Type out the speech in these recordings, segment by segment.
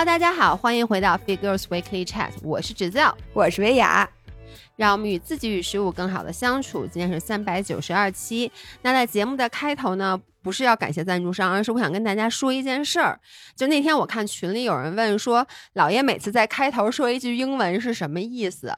Hello，大家好，欢迎回到 Fit Girls Weekly Chat，我是芷教，我是维雅。让我们与自己与食物更好的相处。今天是三百九十二期。那在节目的开头呢，不是要感谢赞助商，而是我想跟大家说一件事儿。就那天我看群里有人问说，老爷每次在开头说一句英文是什么意思？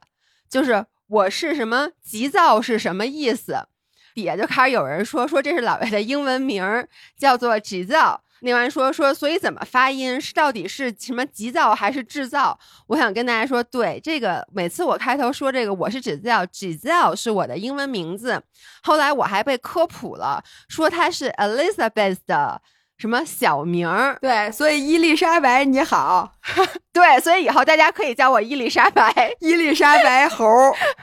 就是我是什么急躁是什么意思？底下就开始有人说说这是老爷的英文名儿，叫做急躁。另外说说，所以怎么发音是到底是什么急躁还是制造？我想跟大家说，对这个每次我开头说这个我是指造，指造是我的英文名字。后来我还被科普了，说它是 Elizabeth 的什么小名儿。对，所以伊丽莎白你好，对，所以以后大家可以叫我伊丽莎白，伊丽莎白猴，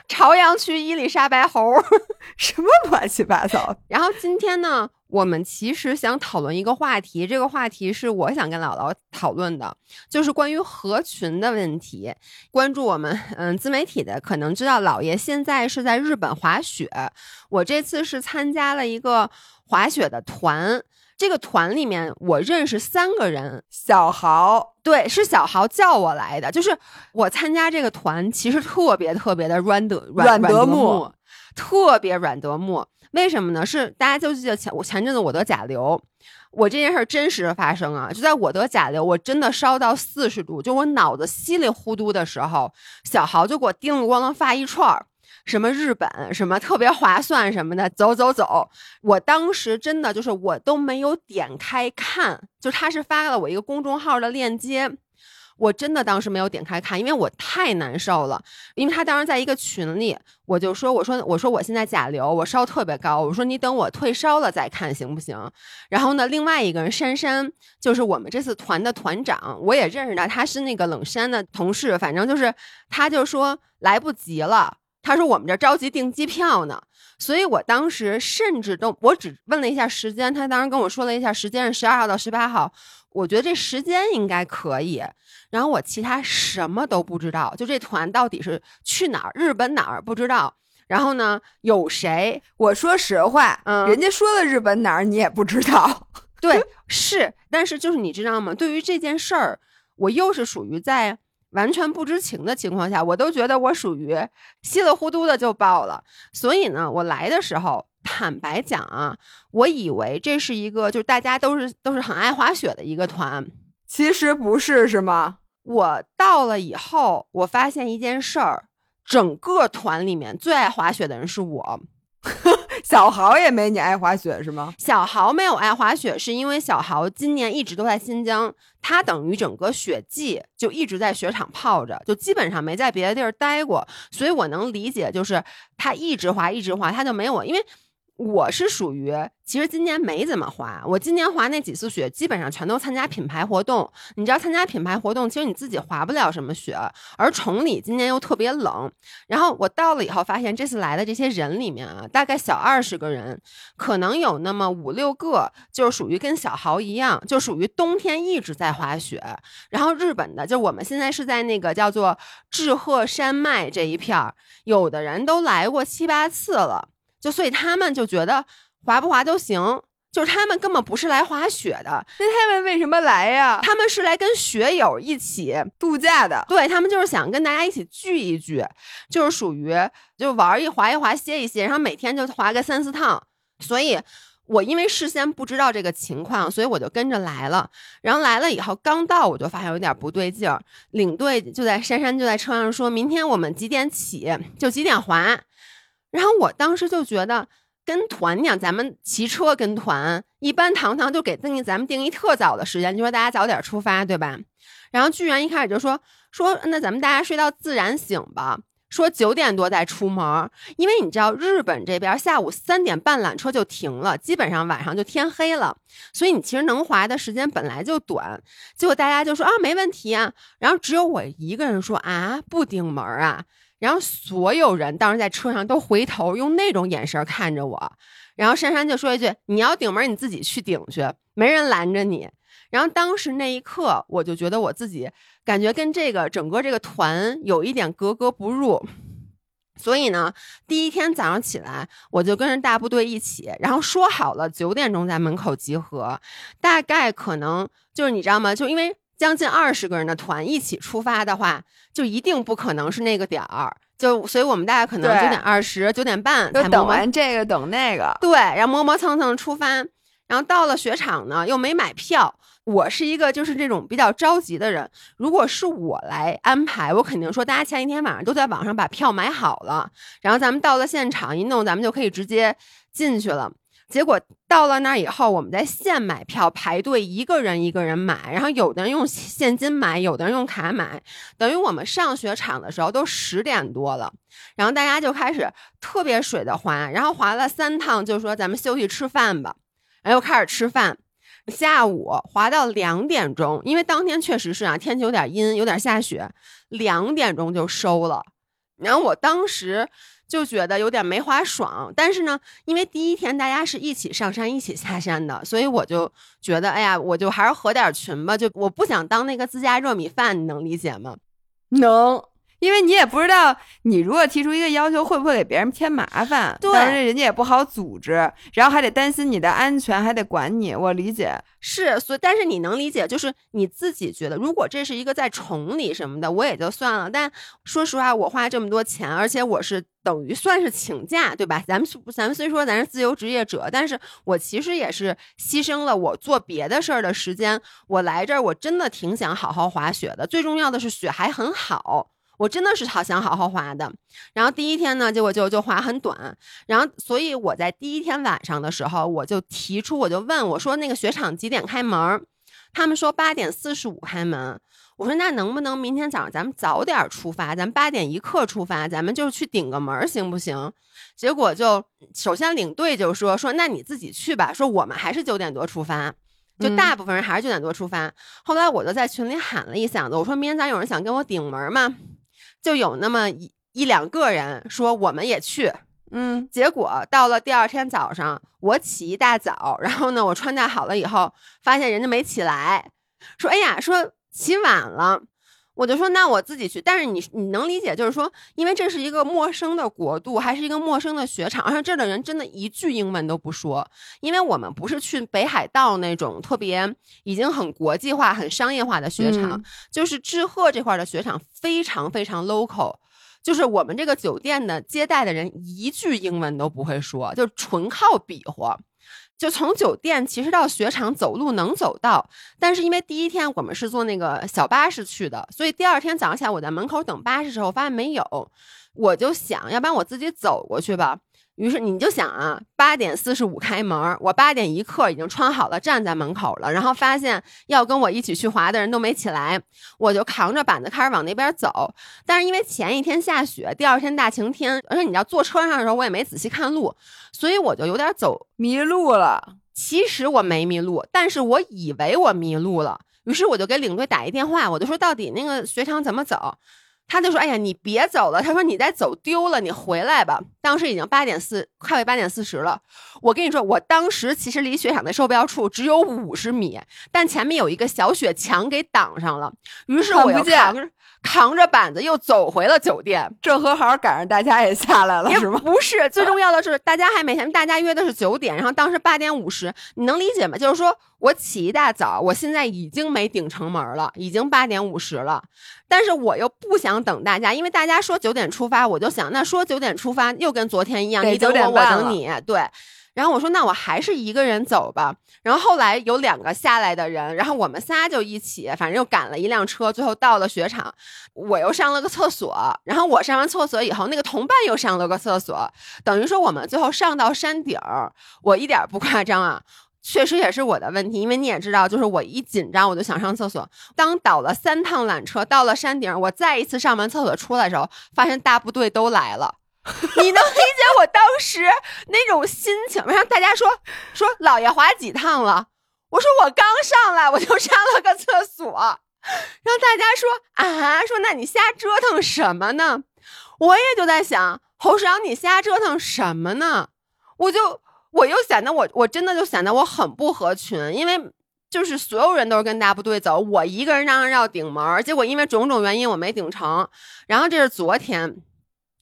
朝阳区伊丽莎白猴，什么乱七八糟。然后今天呢？我们其实想讨论一个话题，这个话题是我想跟姥姥讨论的，就是关于合群的问题。关注我们嗯自媒体的可能知道，姥爷现在是在日本滑雪。我这次是参加了一个滑雪的团，这个团里面我认识三个人。小豪，对，是小豪叫我来的。就是我参加这个团，其实特别特别的软得软得木，特别软德木。为什么呢？是大家就记得前我前阵子我得甲流，我这件事真实发生啊！就在我得甲流，我真的烧到四十度，就我脑子稀里糊涂的时候，小豪就给我叮咣咣发一串儿，什么日本什么特别划算什么的，走走走！我当时真的就是我都没有点开看，就他是发了我一个公众号的链接。我真的当时没有点开看，因为我太难受了。因为他当时在一个群里，我就说：“我说我说我现在甲流，我烧特别高。我说你等我退烧了再看行不行？”然后呢，另外一个人珊珊，就是我们这次团的团长，我也认识他，他是那个冷山的同事。反正就是他就说来不及了，他说我们这着急订机票呢。所以我当时甚至都我只问了一下时间，他当时跟我说了一下时间是十二号到十八号，我觉得这时间应该可以。然后我其他什么都不知道，就这团到底是去哪儿？日本哪儿不知道？然后呢，有谁？我说实话，嗯，人家说了日本哪儿，你也不知道。对，是，但是就是你知道吗？对于这件事儿，我又是属于在完全不知情的情况下，我都觉得我属于稀里糊涂的就报了。所以呢，我来的时候，坦白讲啊，我以为这是一个就是大家都是都是很爱滑雪的一个团，其实不是，是吗？我到了以后，我发现一件事儿，整个团里面最爱滑雪的人是我。小豪也没你爱滑雪是吗？小豪没有爱滑雪，是因为小豪今年一直都在新疆，他等于整个雪季就一直在雪场泡着，就基本上没在别的地儿待过，所以我能理解，就是他一直滑一直滑，他就没有我，因为。我是属于，其实今年没怎么滑。我今年滑那几次雪，基本上全都参加品牌活动。你知道，参加品牌活动，其实你自己滑不了什么雪。而崇礼今年又特别冷，然后我到了以后，发现这次来的这些人里面啊，大概小二十个人，可能有那么五六个就是属于跟小豪一样，就属于冬天一直在滑雪。然后日本的，就我们现在是在那个叫做志贺山脉这一片儿，有的人都来过七八次了。就所以他们就觉得滑不滑都行，就是他们根本不是来滑雪的。那他们为什么来呀？他们是来跟学友一起度假的。对他们就是想跟大家一起聚一聚，就是属于就玩一滑一滑歇一歇，然后每天就滑个三四趟。所以我因为事先不知道这个情况，所以我就跟着来了。然后来了以后，刚到我就发现有点不对劲儿。领队就在珊珊就在车上说，明天我们几点起就几点滑。然后我当时就觉得跟团，你想咱们骑车跟团，一般堂堂就给定咱们定一特早的时间，就说大家早点出发，对吧？然后居然一开始就说说那咱们大家睡到自然醒吧，说九点多再出门，因为你知道日本这边下午三点半缆车就停了，基本上晚上就天黑了，所以你其实能滑的时间本来就短。结果大家就说啊没问题啊，然后只有我一个人说啊不顶门啊。然后所有人当时在车上都回头用那种眼神看着我，然后珊珊就说一句：“你要顶门，你自己去顶去，没人拦着你。”然后当时那一刻，我就觉得我自己感觉跟这个整个这个团有一点格格不入。所以呢，第一天早上起来，我就跟着大部队一起，然后说好了九点钟在门口集合，大概可能就是你知道吗？就因为。将近二十个人的团一起出发的话，就一定不可能是那个点儿。就所以我们大概可能九点二十、九点半才等完这个等那个，对，然后磨磨蹭蹭出发，然后到了雪场呢又没买票。我是一个就是这种比较着急的人，如果是我来安排，我肯定说大家前一天晚上都在网上把票买好了，然后咱们到了现场一弄，咱们就可以直接进去了。结果到了那儿以后，我们在现买票排队，一个人一个人买，然后有的人用现金买，有的人用卡买，等于我们上雪场的时候都十点多了，然后大家就开始特别水的滑，然后滑了三趟，就说咱们休息吃饭吧，然后又开始吃饭，下午滑到两点钟，因为当天确实是啊，天气有点阴，有点下雪，两点钟就收了，然后我当时。就觉得有点没滑爽，但是呢，因为第一天大家是一起上山、一起下山的，所以我就觉得，哎呀，我就还是合点群吧，就我不想当那个自家热米饭，你能理解吗？能。因为你也不知道，你如果提出一个要求，会不会给别人添麻烦？对，人家也不好组织，然后还得担心你的安全，还得管你。我理解是，所以但是你能理解，就是你自己觉得，如果这是一个在崇礼什么的，我也就算了。但说实话，我花这么多钱，而且我是等于算是请假，对吧？咱们咱们虽说咱是自由职业者，但是我其实也是牺牲了我做别的事儿的时间。我来这儿，我真的挺想好好滑雪的。最重要的是，雪还很好。我真的是好想好好滑的，然后第一天呢，结果就就滑很短，然后所以我在第一天晚上的时候，我就提出，我就问我说那个雪场几点开门？他们说八点四十五开门。我说那能不能明天早上咱们早点出发，咱们八点一刻出发，咱们就去顶个门行不行？结果就首先领队就说说那你自己去吧，说我们还是九点多出发，就大部分人还是九点多出发。后来我就在群里喊了一嗓子，我说明天早上有人想跟我顶门吗？就有那么一一两个人说我们也去，嗯，结果到了第二天早上，我起一大早，然后呢，我穿戴好了以后，发现人家没起来，说哎呀，说起晚了。我就说那我自己去，但是你你能理解，就是说，因为这是一个陌生的国度，还是一个陌生的雪场，而且这儿的人真的一句英文都不说，因为我们不是去北海道那种特别已经很国际化、很商业化的雪场，就是志贺这块的雪场非常非常 local，就是我们这个酒店的接待的人一句英文都不会说，就纯靠比划。就从酒店其实到雪场走路能走到，但是因为第一天我们是坐那个小巴士去的，所以第二天早上起来我在门口等巴士时候发现没有，我就想要不然我自己走过去吧。于是你就想啊，八点四十五开门，我八点一刻已经穿好了，站在门口了。然后发现要跟我一起去滑的人都没起来，我就扛着板子开始往那边走。但是因为前一天下雪，第二天大晴天，而且你知道坐车上的时候，我也没仔细看路，所以我就有点走迷路了。其实我没迷路，但是我以为我迷路了。于是我就给领队打一电话，我就说到底那个雪场怎么走。他就说：“哎呀，你别走了。”他说：“你再走丢了，你回来吧。”当时已经八点四，快为八点四十了。我跟你说，我当时其实离雪场的售票处只有五十米，但前面有一个小雪墙给挡上了。于是我又扛着扛着板子又走回了酒店。正和好赶上大家也下来了，是吗？不是，最重要的是大家还没下，大家约的是九点，然后当时八点五十，你能理解吗？就是说我起一大早，我现在已经没顶城门了，已经八点五十了。但是我又不想等大家，因为大家说九点出发，我就想那说九点出发又跟昨天一样，你等我，我等你，对。然后我说那我还是一个人走吧。然后后来有两个下来的人，然后我们仨就一起，反正又赶了一辆车，最后到了雪场。我又上了个厕所，然后我上完厕所以后，那个同伴又上了个厕所，等于说我们最后上到山顶儿，我一点不夸张啊。确实也是我的问题，因为你也知道，就是我一紧张我就想上厕所。当倒了三趟缆车到了山顶，我再一次上完厕所出来的时候，发现大部队都来了。你能理解我当时那种心情？让大家说说老爷滑几趟了？我说我刚上来我就上了个厕所，让大家说啊，说那你瞎折腾什么呢？我也就在想，侯世阳你瞎折腾什么呢？我就。我又显得我我真的就显得我很不合群，因为就是所有人都是跟大部队走，我一个人嚷嚷要顶门，结果因为种种原因我没顶成。然后这是昨天，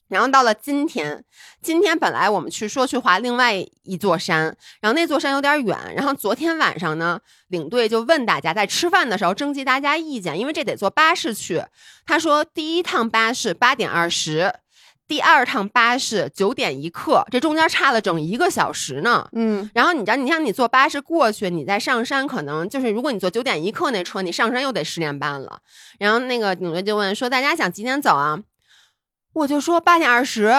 然后到了今天，今天本来我们去说去滑另外一座山，然后那座山有点远。然后昨天晚上呢，领队就问大家在吃饭的时候征集大家意见，因为这得坐巴士去。他说第一趟巴士八点二十，第二趟巴士九点一刻，这中间差了整一个小时呢。嗯，然后你知道，你像你坐巴士过去，你再上山，可能就是如果你坐九点一刻那车，你上山又得十点半了。然后那个领队就问说：“大家想几点走啊？”我就说八点二十，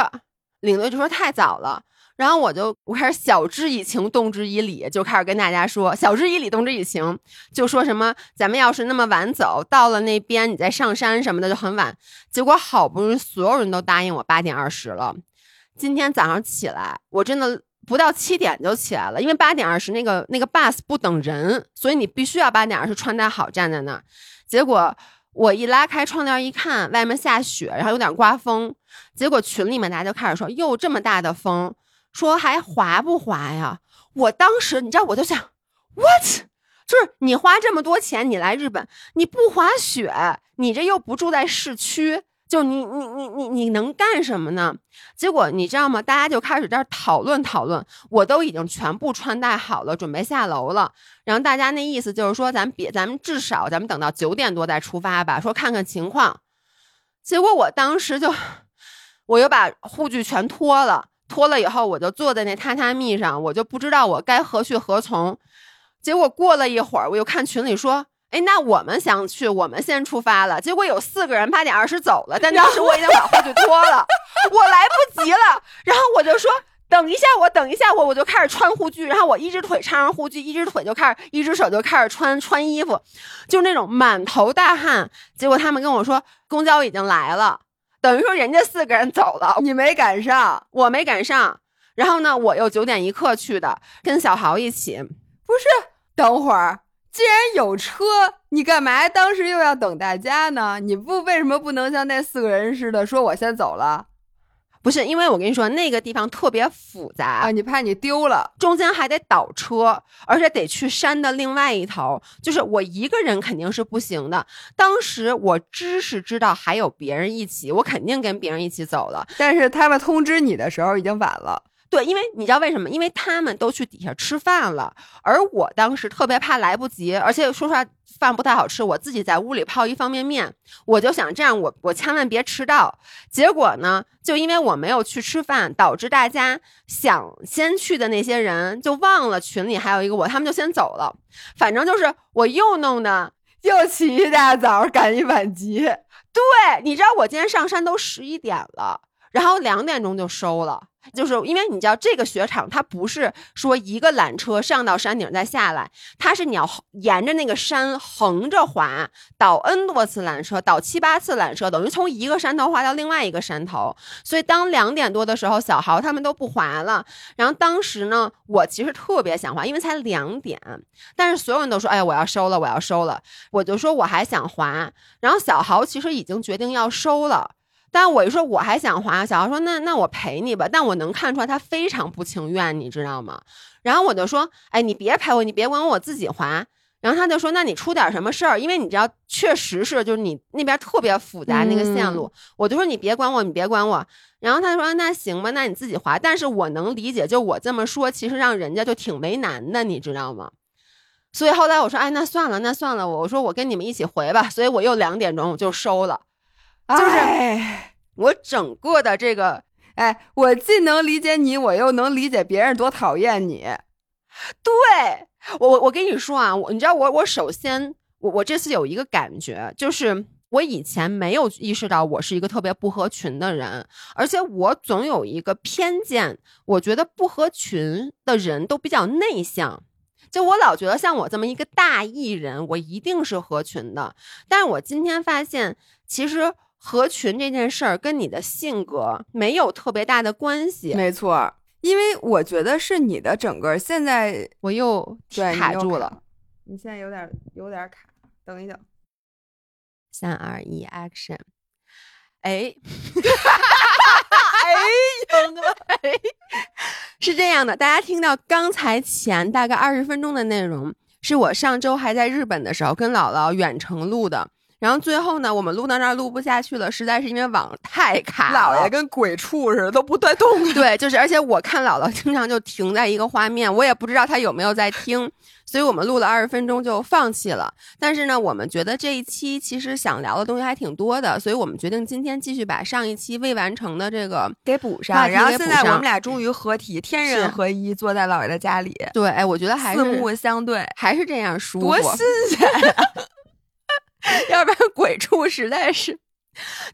领队就说太早了。然后我就我开始晓之以情，动之以理，就开始跟大家说晓之以理，动之以情，就说什么咱们要是那么晚走，到了那边你再上山什么的就很晚。结果好不容易所有人都答应我八点二十了。今天早上起来，我真的不到七点就起来了，因为八点二十那个那个 bus 不等人，所以你必须要八点二十穿戴好站在那儿。结果。我一拉开窗帘一看，外面下雪，然后有点刮风。结果群里面大家就开始说：“哟，这么大的风，说还滑不滑呀？”我当时你知道，我就想，what？就是你花这么多钱，你来日本，你不滑雪，你这又不住在市区。就你你你你你能干什么呢？结果你知道吗？大家就开始在讨论讨论。我都已经全部穿戴好了，准备下楼了。然后大家那意思就是说，咱别，咱们至少咱们等到九点多再出发吧，说看看情况。结果我当时就，我又把护具全脱了，脱了以后我就坐在那榻榻米上，我就不知道我该何去何从。结果过了一会儿，我又看群里说。哎，那我们想去，我们先出发了。结果有四个人八点二十走了，但 当时我已经把护具脱了，我来不及了。然后我就说：“等一下，我等一下，我我就开始穿护具。然后我一只腿插上护具，一只腿就开始，一只手就开始穿穿衣服，就那种满头大汗。结果他们跟我说，公交已经来了，等于说人家四个人走了，你没赶上，我没赶上。然后呢，我又九点一刻去的，跟小豪一起。不是，等会儿。”既然有车，你干嘛当时又要等大家呢？你不为什么不能像那四个人似的说我先走了？不是因为我跟你说那个地方特别复杂啊，你怕你丢了，中间还得倒车，而且得去山的另外一头，就是我一个人肯定是不行的。当时我知是知道还有别人一起，我肯定跟别人一起走了。但是他们通知你的时候已经晚了。对，因为你知道为什么？因为他们都去底下吃饭了，而我当时特别怕来不及，而且说实话饭不太好吃，我自己在屋里泡一方便面，我就想这样，我我千万别迟到。结果呢，就因为我没有去吃饭，导致大家想先去的那些人就忘了群里还有一个我，他们就先走了。反正就是我又弄的又起一大早赶一晚集。对，你知道我今天上山都十一点了，然后两点钟就收了。就是因为你知道这个雪场，它不是说一个缆车上到山顶再下来，它是你要沿着那个山横着滑，倒 n 多次缆车，倒七八次缆车，等于从一个山头滑到另外一个山头。所以当两点多的时候，小豪他们都不滑了。然后当时呢，我其实特别想滑，因为才两点，但是所有人都说：“哎，我要收了，我要收了。”我就说我还想滑。然后小豪其实已经决定要收了。但我一说我还想滑，小豪说那那我陪你吧。但我能看出来他非常不情愿，你知道吗？然后我就说，哎，你别陪我，你别管我，我自己滑。然后他就说，那你出点什么事儿？因为你知道，确实是就是你那边特别复杂那个线路。我就说你别管我，你别管我。然后他说那行吧，那你自己滑。但是我能理解，就我这么说，其实让人家就挺为难的，你知道吗？所以后来我说，哎，那算了，那算了，我我说我跟你们一起回吧。所以我又两点钟我就收了。就是我整个的这个，哎，我既能理解你，我又能理解别人多讨厌你。对我，我我跟你说啊，我你知道我我首先我我这次有一个感觉，就是我以前没有意识到我是一个特别不合群的人，而且我总有一个偏见，我觉得不合群的人都比较内向，就我老觉得像我这么一个大艺人，我一定是合群的。但是我今天发现，其实。合群这件事儿跟你的性格没有特别大的关系，没错，因为我觉得是你的整个现在我又卡住了，你现在有点有点卡，等一等，三二一，action，哎，哎，赢了，哎，是这样的，大家听到刚才前大概二十分钟的内容，是我上周还在日本的时候跟姥姥远程录的。然后最后呢，我们录到那儿录不下去了，实在是因为网太卡了。姥爷跟鬼畜似的都不带动。对，就是而且我看姥姥经常就停在一个画面，我也不知道她有没有在听，所以我们录了二十分钟就放弃了。但是呢，我们觉得这一期其实想聊的东西还挺多的，所以我们决定今天继续把上一期未完成的这个给补上。然后现在我们俩终于合体，天人合一，坐在姥爷的家里。对，哎，我觉得还是四目相对，还是这样舒服，多新鲜呀！要不然鬼畜实在是，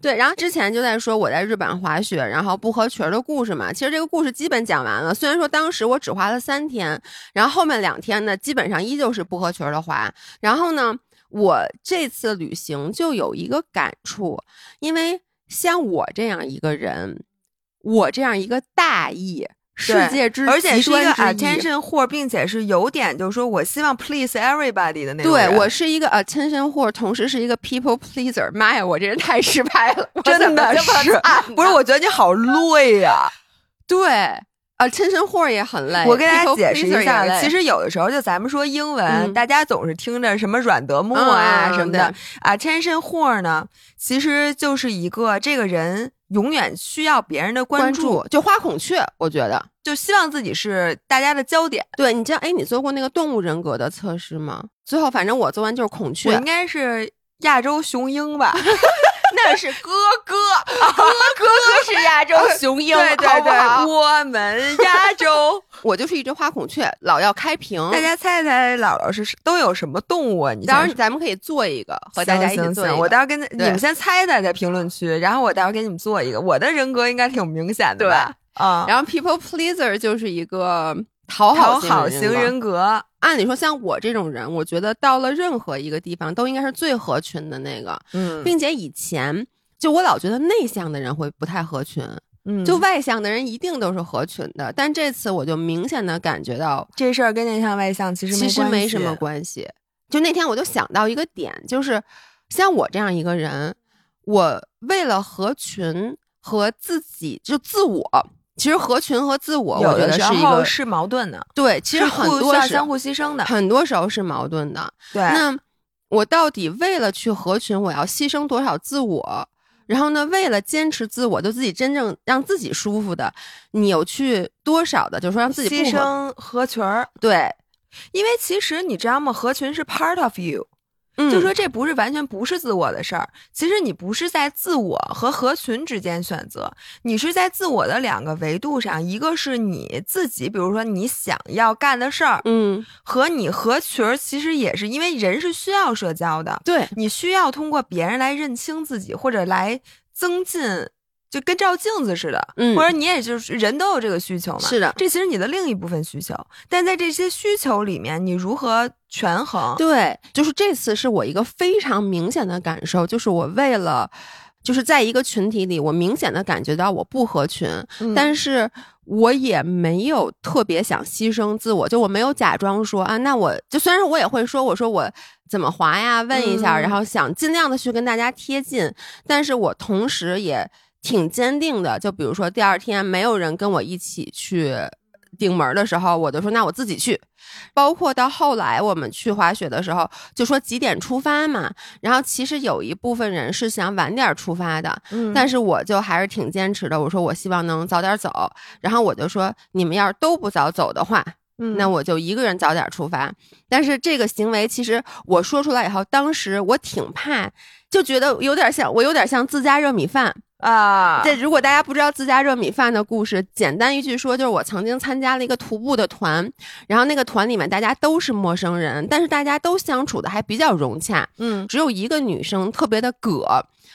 对。然后之前就在说我在日本滑雪，然后不合群的故事嘛。其实这个故事基本讲完了。虽然说当时我只滑了三天，然后后面两天呢，基本上依旧是不合群的滑。然后呢，我这次旅行就有一个感触，因为像我这样一个人，我这样一个大意。世界之而且是一个 attention who，并且是有点就是说我希望 please everybody 的那种。对我是一个 attention who，同时是一个 people pleaser。妈呀，我这人太失败了，真的是。不是，我觉得你好累呀。对，attention 货也很累。我给大家解释一下，其实有的时候就咱们说英文，大家总是听着什么软德莫啊什么的。attention 货呢，其实就是一个这个人。永远需要别人的关注，就花孔雀，我觉得就希望自己是大家的焦点。对你知道，哎，你做过那个动物人格的测试吗？最后反正我做完就是孔雀，我应该是亚洲雄鹰吧。那是哥哥，哥哥哥是亚洲雄鹰，对对对，我们亚洲，我就是一只花孔雀，老要开屏。大家猜猜，姥姥是都有什么动物啊？你到时候咱们可以做一个，和大家一起做。我到时候跟你们先猜猜，在评论区，然后我到时候给你们做一个。我的人格应该挺明显的吧？啊，然后 people pleaser 就是一个讨好型人格。按理说，像我这种人，我觉得到了任何一个地方都应该是最合群的那个，嗯，并且以前就我老觉得内向的人会不太合群，嗯，就外向的人一定都是合群的。但这次我就明显的感觉到这事儿跟内向外向其实其实没什么关系。就那天我就想到一个点，就是像我这样一个人，我为了合群和自己就自我。其实合群和自我，我觉得是一个是矛盾的。对，其实很多是相互牺牲的，很多时候是矛盾的。对，那我到底为了去合群，我要牺牲多少自我？然后呢，为了坚持自我，就自己真正让自己舒服的，你有去多少的，就是说让自己牺牲合群儿？对，因为其实你知道吗？合群是 part of you。就说这不是完全不是自我的事儿，其实你不是在自我和合群之间选择，你是在自我的两个维度上，一个是你自己，比如说你想要干的事儿，嗯，和你合群儿，其实也是因为人是需要社交的，对你需要通过别人来认清自己，或者来增进。就跟照镜子似的，嗯，或者你也就是人都有这个需求嘛，是的，这其实你的另一部分需求，但在这些需求里面，你如何权衡？对，就是这次是我一个非常明显的感受，就是我为了，就是在一个群体里，我明显的感觉到我不合群，但是我也没有特别想牺牲自我，就我没有假装说啊，那我就虽然我也会说，我说我怎么滑呀，问一下，然后想尽量的去跟大家贴近，但是我同时也。挺坚定的，就比如说第二天没有人跟我一起去顶门的时候，我就说那我自己去。包括到后来我们去滑雪的时候，就说几点出发嘛。然后其实有一部分人是想晚点出发的，嗯，但是我就还是挺坚持的。我说我希望能早点走。然后我就说你们要是都不早走的话，嗯，那我就一个人早点出发。但是这个行为其实我说出来以后，当时我挺怕，就觉得有点像我有点像自家热米饭。啊，这如果大家不知道自家热米饭的故事，简单一句说，就是我曾经参加了一个徒步的团，然后那个团里面大家都是陌生人，但是大家都相处的还比较融洽，嗯，只有一个女生特别的葛，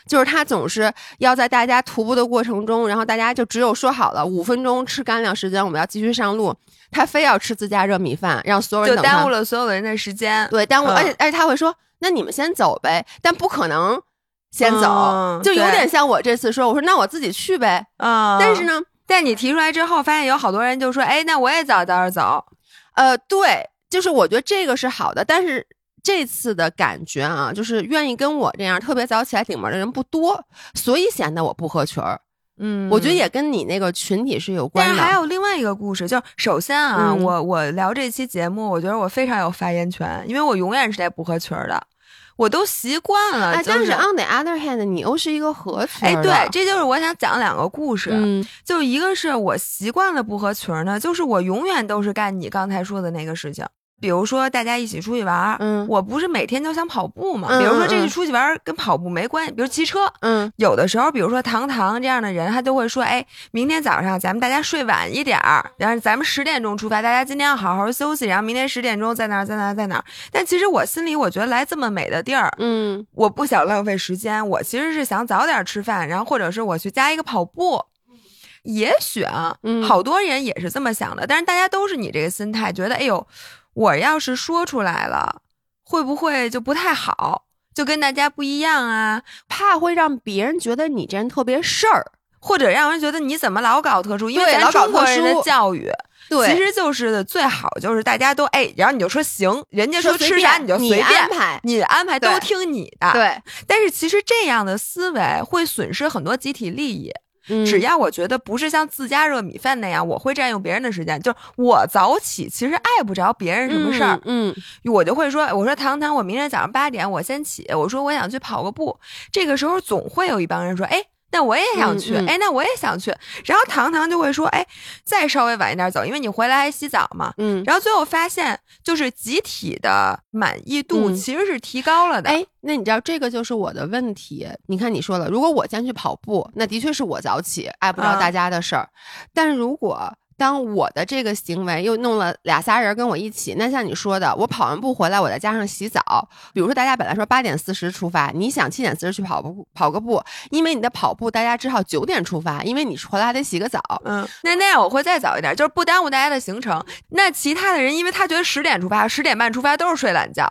就是她总是要在大家徒步的过程中，然后大家就只有说好了五分钟吃干粮时间，我们要继续上路，她非要吃自家热米饭，让所有人就耽误了所有的人的时间，对，耽误，而且而且她会说，那你们先走呗，但不可能。先走，就有点像我这次说，我说那我自己去呗。啊，但是呢，在你提出来之后，发现有好多人就说，哎，那我也早早点走。呃，对，就是我觉得这个是好的，但是这次的感觉啊，就是愿意跟我这样特别早起来顶门的人不多，所以显得我不合群儿。嗯，我觉得也跟你那个群体是有关的。但是还有另外一个故事，就是首先啊，我我聊这期节目，我觉得我非常有发言权，因为我永远是在不合群儿的。我都习惯了。哎，但是 on the other hand，你又是一个合群。哎，对，这就是我想讲两个故事。嗯，就一个是我习惯了不合群呢，就是我永远都是干你刚才说的那个事情。比如说，大家一起出去玩，嗯，我不是每天都想跑步吗？比如说，这次出去玩跟跑步没关系，比如骑车，嗯，有的时候，比如说糖糖这样的人，他就会说，哎，明天早上咱们大家睡晚一点儿，然后咱们十点钟出发，大家今天要好好休息，然后明天十点钟在哪儿，在哪儿，在哪儿。但其实我心里，我觉得来这么美的地儿，嗯，我不想浪费时间，我其实是想早点吃饭，然后或者是我去加一个跑步。也许啊，好多人也是这么想的，但是大家都是你这个心态，觉得，哎呦。我要是说出来了，会不会就不太好？就跟大家不一样啊？怕会让别人觉得你这人特别事儿，或者让人觉得你怎么老搞特殊？因为咱中国人的教育，对，其实就是最好就是大家都哎，然后你就说行，人家说吃啥你就随便安排，你安排都听你的。对，但是其实这样的思维会损失很多集体利益。只要我觉得不是像自家热米饭那样，我会占用别人的时间。就是我早起，其实碍不着别人什么事儿。嗯，我就会说，我说糖糖，我明天早上八点我先起，我说我想去跑个步。这个时候总会有一帮人说，哎。那我也想去，哎，那我也想去。然后糖糖就会说，哎，再稍微晚一点走，因为你回来还洗澡嘛。嗯。然后最后发现，就是集体的满意度其实是提高了的。哎，那你知道这个就是我的问题。你看你说了，如果我先去跑步，那的确是我早起，碍不着大家的事儿。但如果当我的这个行为又弄了俩仨人跟我一起，那像你说的，我跑完步回来，我再加上洗澡。比如说大家本来说八点四十出发，你想七点四十去跑步跑个步，因为你的跑步大家只好九点出发，因为你回来还得洗个澡。嗯，那那样我会再早一点，就是不耽误大家的行程。那其他的人，因为他觉得十点出发、十点半出发都是睡懒觉，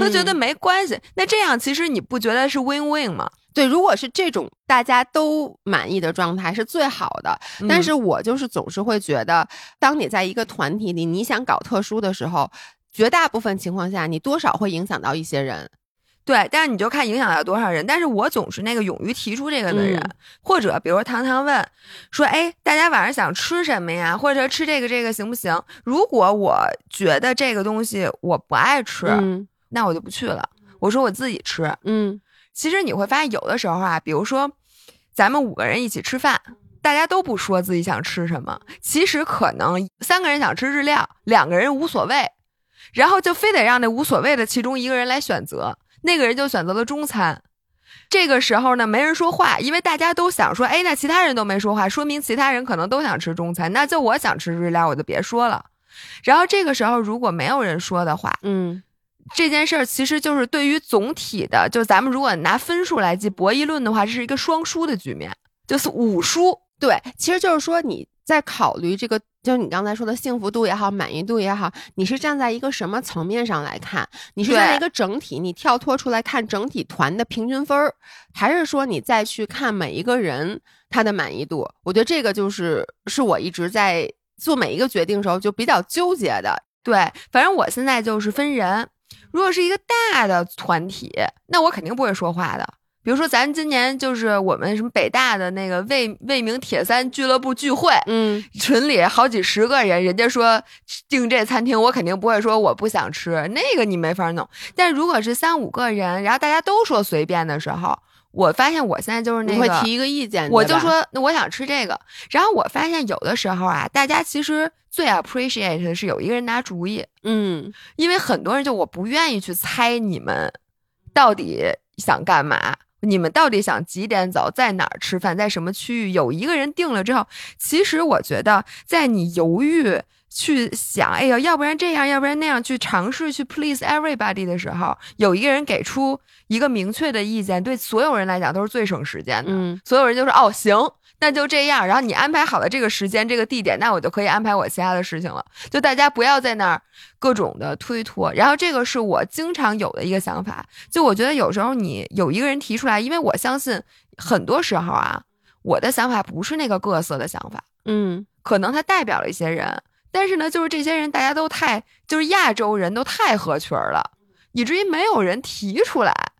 他觉得没关系。那这样其实你不觉得是 win win 吗？对，如果是这种大家都满意的状态是最好的，但是我就是总是会觉得，当你在一个团体里，你想搞特殊的时候，绝大部分情况下，你多少会影响到一些人。对，但是你就看影响到多少人。但是我总是那个勇于提出这个的人，或者比如糖糖问说：“哎，大家晚上想吃什么呀？或者吃这个这个行不行？”如果我觉得这个东西我不爱吃，那我就不去了。我说我自己吃，嗯。其实你会发现，有的时候啊，比如说，咱们五个人一起吃饭，大家都不说自己想吃什么。其实可能三个人想吃日料，两个人无所谓，然后就非得让那无所谓的其中一个人来选择，那个人就选择了中餐。这个时候呢，没人说话，因为大家都想说，哎，那其他人都没说话，说明其他人可能都想吃中餐，那就我想吃日料，我就别说了。然后这个时候如果没有人说的话，嗯。这件事儿其实就是对于总体的，就咱们如果拿分数来记博弈论的话，这是一个双输的局面，就是五输。对，其实就是说你在考虑这个，就是你刚才说的幸福度也好，满意度也好，你是站在一个什么层面上来看？你是站在一个整体，你跳脱出来看整体团的平均分儿，还是说你再去看每一个人他的满意度？我觉得这个就是是我一直在做每一个决定的时候就比较纠结的。对，反正我现在就是分人。如果是一个大的团体，那我肯定不会说话的。比如说，咱今年就是我们什么北大的那个魏魏明铁三俱乐部聚会，嗯，群里好几十个人，人家说订这餐厅，我肯定不会说我不想吃，那个你没法弄。但如果是三五个人，然后大家都说随便的时候。我发现我现在就是那个会提一个意见，我就说那我想吃这个。然后我发现有的时候啊，大家其实最 appreciate 的是有一个人拿主意，嗯，因为很多人就我不愿意去猜你们到底想干嘛，你们到底想几点走，在哪儿吃饭，在什么区域。有一个人定了之后，其实我觉得在你犹豫。去想，哎呀，要不然这样，要不然那样，去尝试去 please everybody 的时候，有一个人给出一个明确的意见，对所有人来讲都是最省时间的。嗯，所有人就说哦，行，那就这样。然后你安排好了这个时间、这个地点，那我就可以安排我其他的事情了。就大家不要在那儿各种的推脱。然后这个是我经常有的一个想法。就我觉得有时候你有一个人提出来，因为我相信很多时候啊，我的想法不是那个各色的想法。嗯，可能它代表了一些人。但是呢，就是这些人，大家都太就是亚洲人都太合群了，以至于没有人提出来。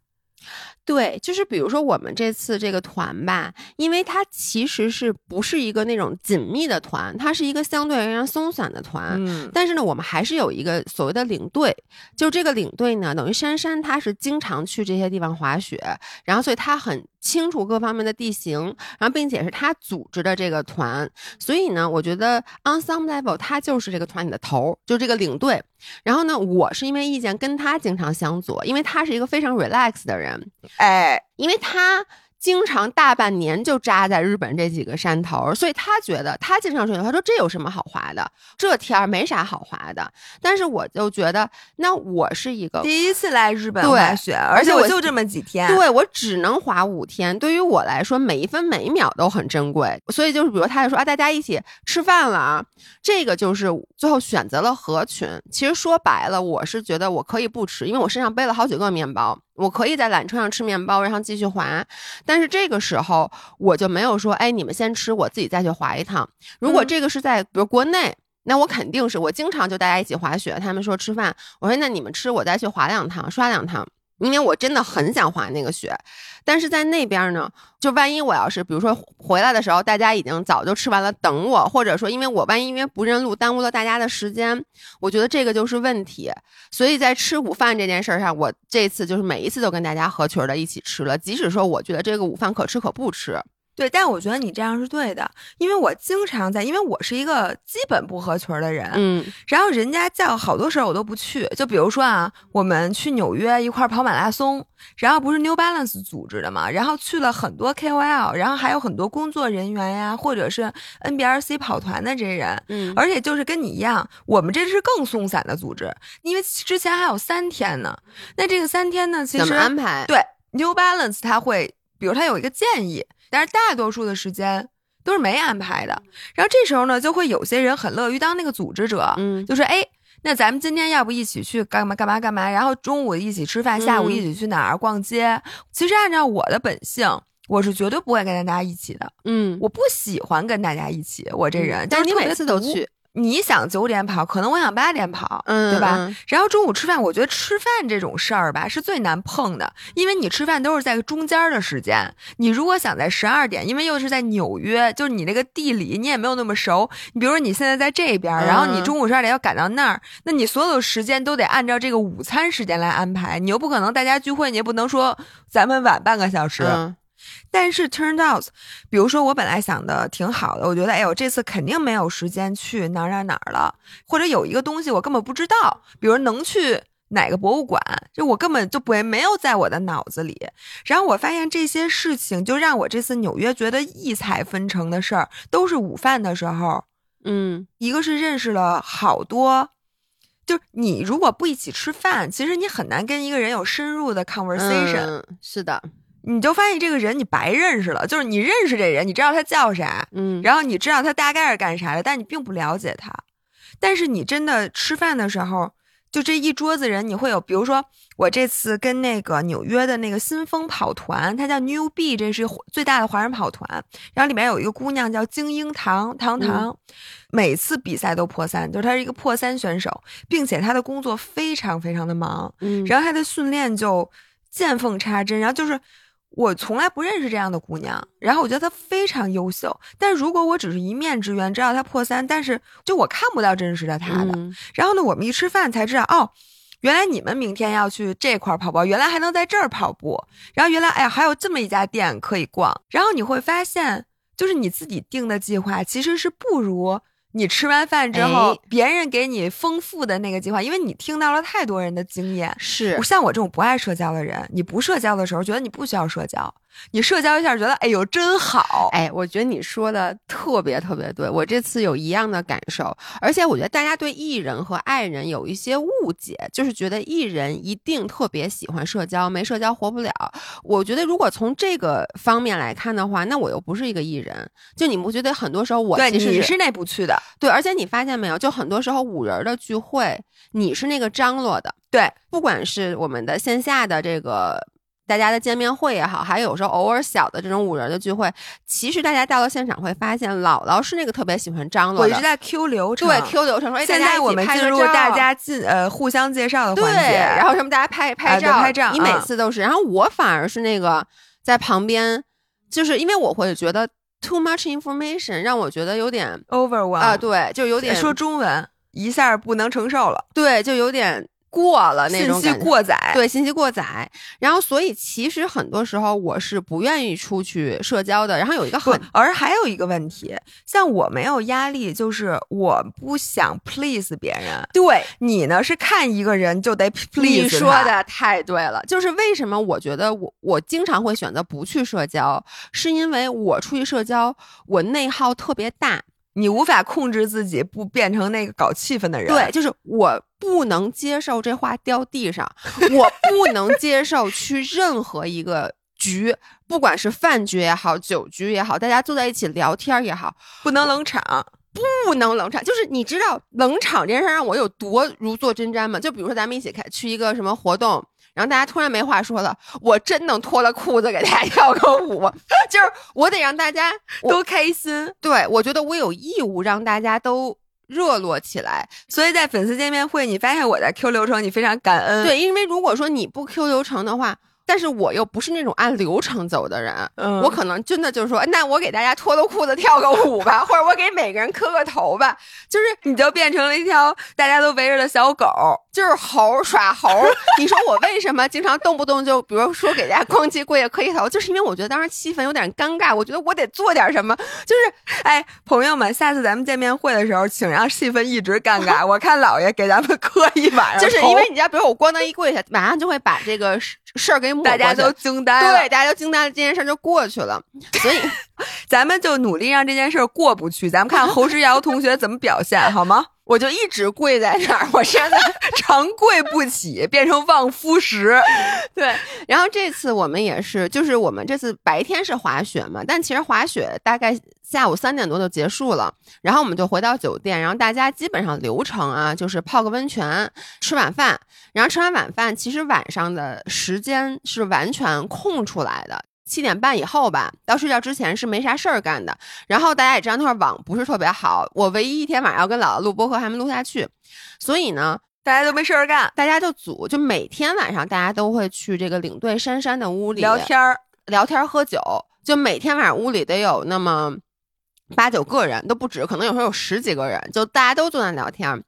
对，就是比如说我们这次这个团吧，因为它其实是不是一个那种紧密的团，它是一个相对而言松散的团。嗯，但是呢，我们还是有一个所谓的领队，就这个领队呢，等于珊珊她是经常去这些地方滑雪，然后所以她很清楚各方面的地形，然后并且是她组织的这个团，所以呢，我觉得 on some level 他就是这个团里的头，就这个领队。然后呢，我是因为意见跟他经常相左，因为他是一个非常 relax 的人，哎，因为他。经常大半年就扎在日本这几个山头，所以他觉得他经常说，他说这有什么好滑的？这天儿没啥好滑的。但是我就觉得，那我是一个第一次来日本滑雪，而且我就这么几天，对我只能滑五天。对于我来说，每一分每一秒都很珍贵。所以就是，比如他就说啊，大家一起吃饭了啊，这个就是最后选择了合群。其实说白了，我是觉得我可以不吃，因为我身上背了好几个面包。我可以在缆车上吃面包，然后继续滑，但是这个时候我就没有说，哎，你们先吃，我自己再去滑一趟。如果这个是在比如国内，那我肯定是我经常就大家一起滑雪。他们说吃饭，我说那你们吃，我再去滑两趟，刷两趟。因为我真的很想滑那个雪，但是在那边呢，就万一我要是比如说回来的时候，大家已经早就吃完了等我，或者说因为我万一因为不认路耽误了大家的时间，我觉得这个就是问题。所以在吃午饭这件事上，我这次就是每一次都跟大家合群的一起吃了，即使说我觉得这个午饭可吃可不吃。对，但我觉得你这样是对的，因为我经常在，因为我是一个基本不合群的人，嗯，然后人家叫好多时候我都不去，就比如说啊，我们去纽约一块跑马拉松，然后不是 New Balance 组织的嘛，然后去了很多 KOL，然后还有很多工作人员呀，或者是 NBRC 跑团的这些人，嗯，而且就是跟你一样，我们这是更松散的组织，因为之前还有三天呢，那这个三天呢，其实安排？对 New Balance 他会，比如他有一个建议。但是大多数的时间都是没安排的，然后这时候呢，就会有些人很乐于当那个组织者，嗯，就是哎，那咱们今天要不一起去干嘛干嘛干嘛，然后中午一起吃饭，下午一起去哪儿逛街。其实按照我的本性，我是绝对不会跟大家一起的，嗯，我不喜欢跟大家一起，我这人，但是你每次都去。你想九点跑，可能我想八点跑，对吧？然后中午吃饭，我觉得吃饭这种事儿吧是最难碰的，因为你吃饭都是在中间的时间。你如果想在十二点，因为又是在纽约，就是你那个地理你也没有那么熟。你比如说你现在在这边，然后你中午十二点要赶到那儿，那你所有时间都得按照这个午餐时间来安排。你又不可能大家聚会，你也不能说咱们晚半个小时。但是 turned out，比如说我本来想的挺好的，我觉得哎呦这次肯定没有时间去哪儿哪儿哪儿了，或者有一个东西我根本不知道，比如能去哪个博物馆，就我根本就不没有在我的脑子里。然后我发现这些事情就让我这次纽约觉得异彩纷呈的事儿，都是午饭的时候。嗯，一个是认识了好多，就是你如果不一起吃饭，其实你很难跟一个人有深入的 conversation。是的。你就发现这个人你白认识了，就是你认识这人，你知道他叫啥，嗯，然后你知道他大概是干啥的，但你并不了解他。但是你真的吃饭的时候，就这一桌子人，你会有，比如说我这次跟那个纽约的那个新风跑团，他叫 New B，这是最大的华人跑团，然后里面有一个姑娘叫精英糖糖糖，每次比赛都破三，就是她是一个破三选手，并且她的工作非常非常的忙，嗯，然后她的训练就见缝插针，然后就是。我从来不认识这样的姑娘，然后我觉得她非常优秀。但如果我只是一面之缘，知道她破三，但是就我看不到真实的她的。然后呢，我们一吃饭才知道，哦，原来你们明天要去这块跑步，原来还能在这儿跑步。然后原来，哎呀，还有这么一家店可以逛。然后你会发现，就是你自己定的计划其实是不如。你吃完饭之后，别人给你丰富的那个计划，因为你听到了太多人的经验。是，像我这种不爱社交的人，你不社交的时候，觉得你不需要社交。你社交一下，觉得哎呦真好，哎，我觉得你说的特别特别对，我这次有一样的感受，而且我觉得大家对艺人和爱人有一些误解，就是觉得艺人一定特别喜欢社交，没社交活不了。我觉得如果从这个方面来看的话，那我又不是一个艺人。就你不觉得很多时候我你是那不去的，对，而且你发现没有，就很多时候五人的聚会，你是那个张罗的，对，不管是我们的线下的这个。大家的见面会也好，还有时候偶尔小的这种五人的聚会，其实大家到了现场会发现，姥姥是那个特别喜欢张罗的。我一直在 Q 流程，对 Q 流程。说现在我们进入大家进呃互相介绍的环节，然后什么大家拍拍照，拍照。你每次都是，然后我反而是那个在旁边，就是因为我会觉得 too much information 让我觉得有点 overwhelm 啊，对，就有点说中文一下不能承受了，对，就有点。过了那种信息过载，对信息过载，然后所以其实很多时候我是不愿意出去社交的。然后有一个很，而还有一个问题，像我没有压力，就是我不想 please 别人。对你呢，是看一个人就得 please。你说的太对了，就是为什么我觉得我我经常会选择不去社交，是因为我出去社交，我内耗特别大。你无法控制自己不变成那个搞气氛的人。对，就是我不能接受这话掉地上，我不能接受去任何一个局，不管是饭局也好，酒局也好，大家坐在一起聊天也好，不能冷场，不能冷场。就是你知道冷场这件事让我有多如坐针毡吗？就比如说咱们一起开去一个什么活动。然后大家突然没话说了，我真能脱了裤子给大家跳个舞，就是我得让大家都开心。对，我觉得我有义务让大家都热络起来。所以在粉丝见面会，你发现我在 Q 流程，你非常感恩。对，因为如果说你不 Q 流程的话。但是我又不是那种按流程走的人，我可能真的就是说，那我给大家脱了裤子跳个舞吧，或者我给每个人磕个头吧，就是你就变成了一条大家都围着的小狗，就是猴耍猴。你说我为什么经常动不动就，比如说给大家咣叽跪下磕一头，就是因为我觉得当时气氛有点尴尬，我觉得我得做点什么。就是，哎，朋友们，下次咱们见面会的时候，请让气氛一直尴尬。我看老爷给咱们磕一晚上，就是因为你知道，比如我咣当一跪下，马上就会把这个。事儿给大家都惊呆了，对，大家都惊呆了，这件事儿就过去了。所以，咱们就努力让这件事儿过不去。咱们看侯之尧同学怎么表现，好吗？我就一直跪在那儿，我现在 长跪不起，变成望夫石。对，然后这次我们也是，就是我们这次白天是滑雪嘛，但其实滑雪大概下午三点多就结束了，然后我们就回到酒店，然后大家基本上流程啊，就是泡个温泉，吃晚饭，然后吃完晚饭，其实晚上的时间是完全空出来的。七点半以后吧，到睡觉之前是没啥事儿干的。然后大家也知道那会儿网不是特别好，我唯一一天晚上要跟姥姥录播客还没录下去，所以呢，大家都没事儿干，大家就组，就每天晚上大家都会去这个领队珊珊的屋里聊天儿、聊天儿、喝酒，就每天晚上屋里得有那么八九个人都不止，可能有时候有十几个人，就大家都坐那聊天。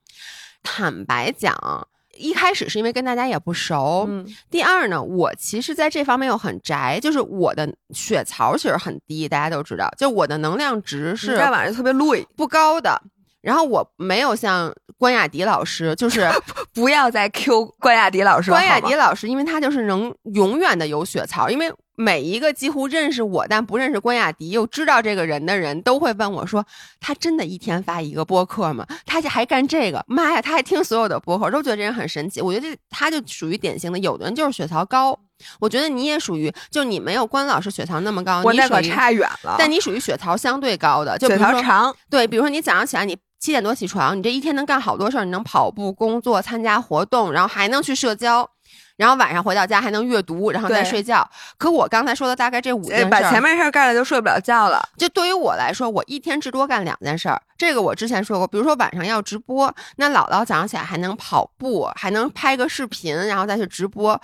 坦白讲。一开始是因为跟大家也不熟，第二呢，我其实在这方面又很宅，就是我的血槽其实很低，大家都知道，就我的能量值是在晚上特别累不高的。然后我没有像关雅迪老师，就是 不要再 Q 关雅迪老师。关雅迪老师，因为他就是能永远的有血槽，因为。每一个几乎认识我但不认识关雅迪又知道这个人的人都会问我说：“他真的一天发一个播客吗？他还干这个？妈呀，他还听所有的播客，都觉得这人很神奇。我觉得这他就属于典型的，有的人就是血槽高。我觉得你也属于，就你没有关老师血槽那么高，我那可差远了。但你属于血槽相对高的，就血槽长。对，比如说你早上起来，你七点多起床，你这一天能干好多事儿，你能跑步、工作、参加活动，然后还能去社交。然后晚上回到家还能阅读，然后再睡觉。可我刚才说的大概这五件事，把前面事儿干了就睡不了觉了。就对于我来说，我一天至多干两件事儿。这个我之前说过，比如说晚上要直播，那姥姥早上起来还能跑步，还能拍个视频，然后再去直播。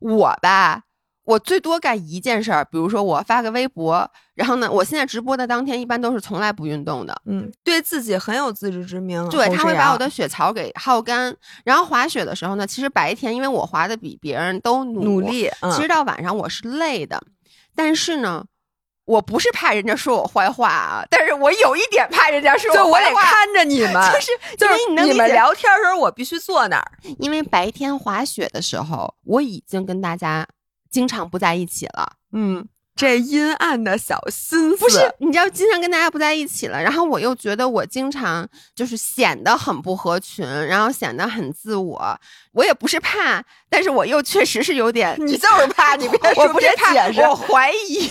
我吧。我最多干一件事儿，比如说我发个微博，然后呢，我现在直播的当天一般都是从来不运动的，嗯，对自己很有自知之明，对他会把我的血槽给耗干。然后滑雪的时候呢，其实白天因为我滑的比别人都努力，其实到晚上我是累的，但是呢，我不是怕人家说我坏话啊，但是我有一点怕人家说我坏话，我得看着你们，就是就是你们聊天的时候我必须坐那儿，因为白天滑雪的时候我已经跟大家。经常不在一起了，嗯，这阴暗的小心思不是，你知道，经常跟大家不在一起了，然后我又觉得我经常就是显得很不合群，然后显得很自我。我也不是怕，但是我又确实是有点，你就是怕，你别我不是怕，我怀疑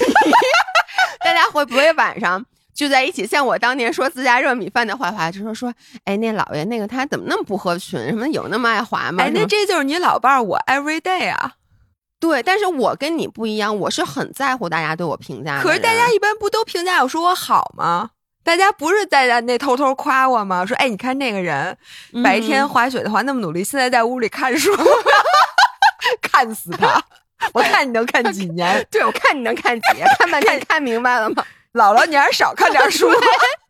大家会不会晚上聚在一起，像我当年说自家热米饭的坏话，就说说，哎，那老爷那个他怎么那么不合群？什么有那么爱滑吗？哎，那这就是你老伴儿我 every day 啊。对，但是我跟你不一样，我是很在乎大家对我评价的。可是大家一般不都评价我说我好吗？大家不是在那偷偷夸我吗？说哎，你看那个人白天滑雪的话那么努力，现在在屋里看书，看死他！我看你能看几年？对，我看你能看几年？看半天看明白了吗？姥姥，你还是少看点书。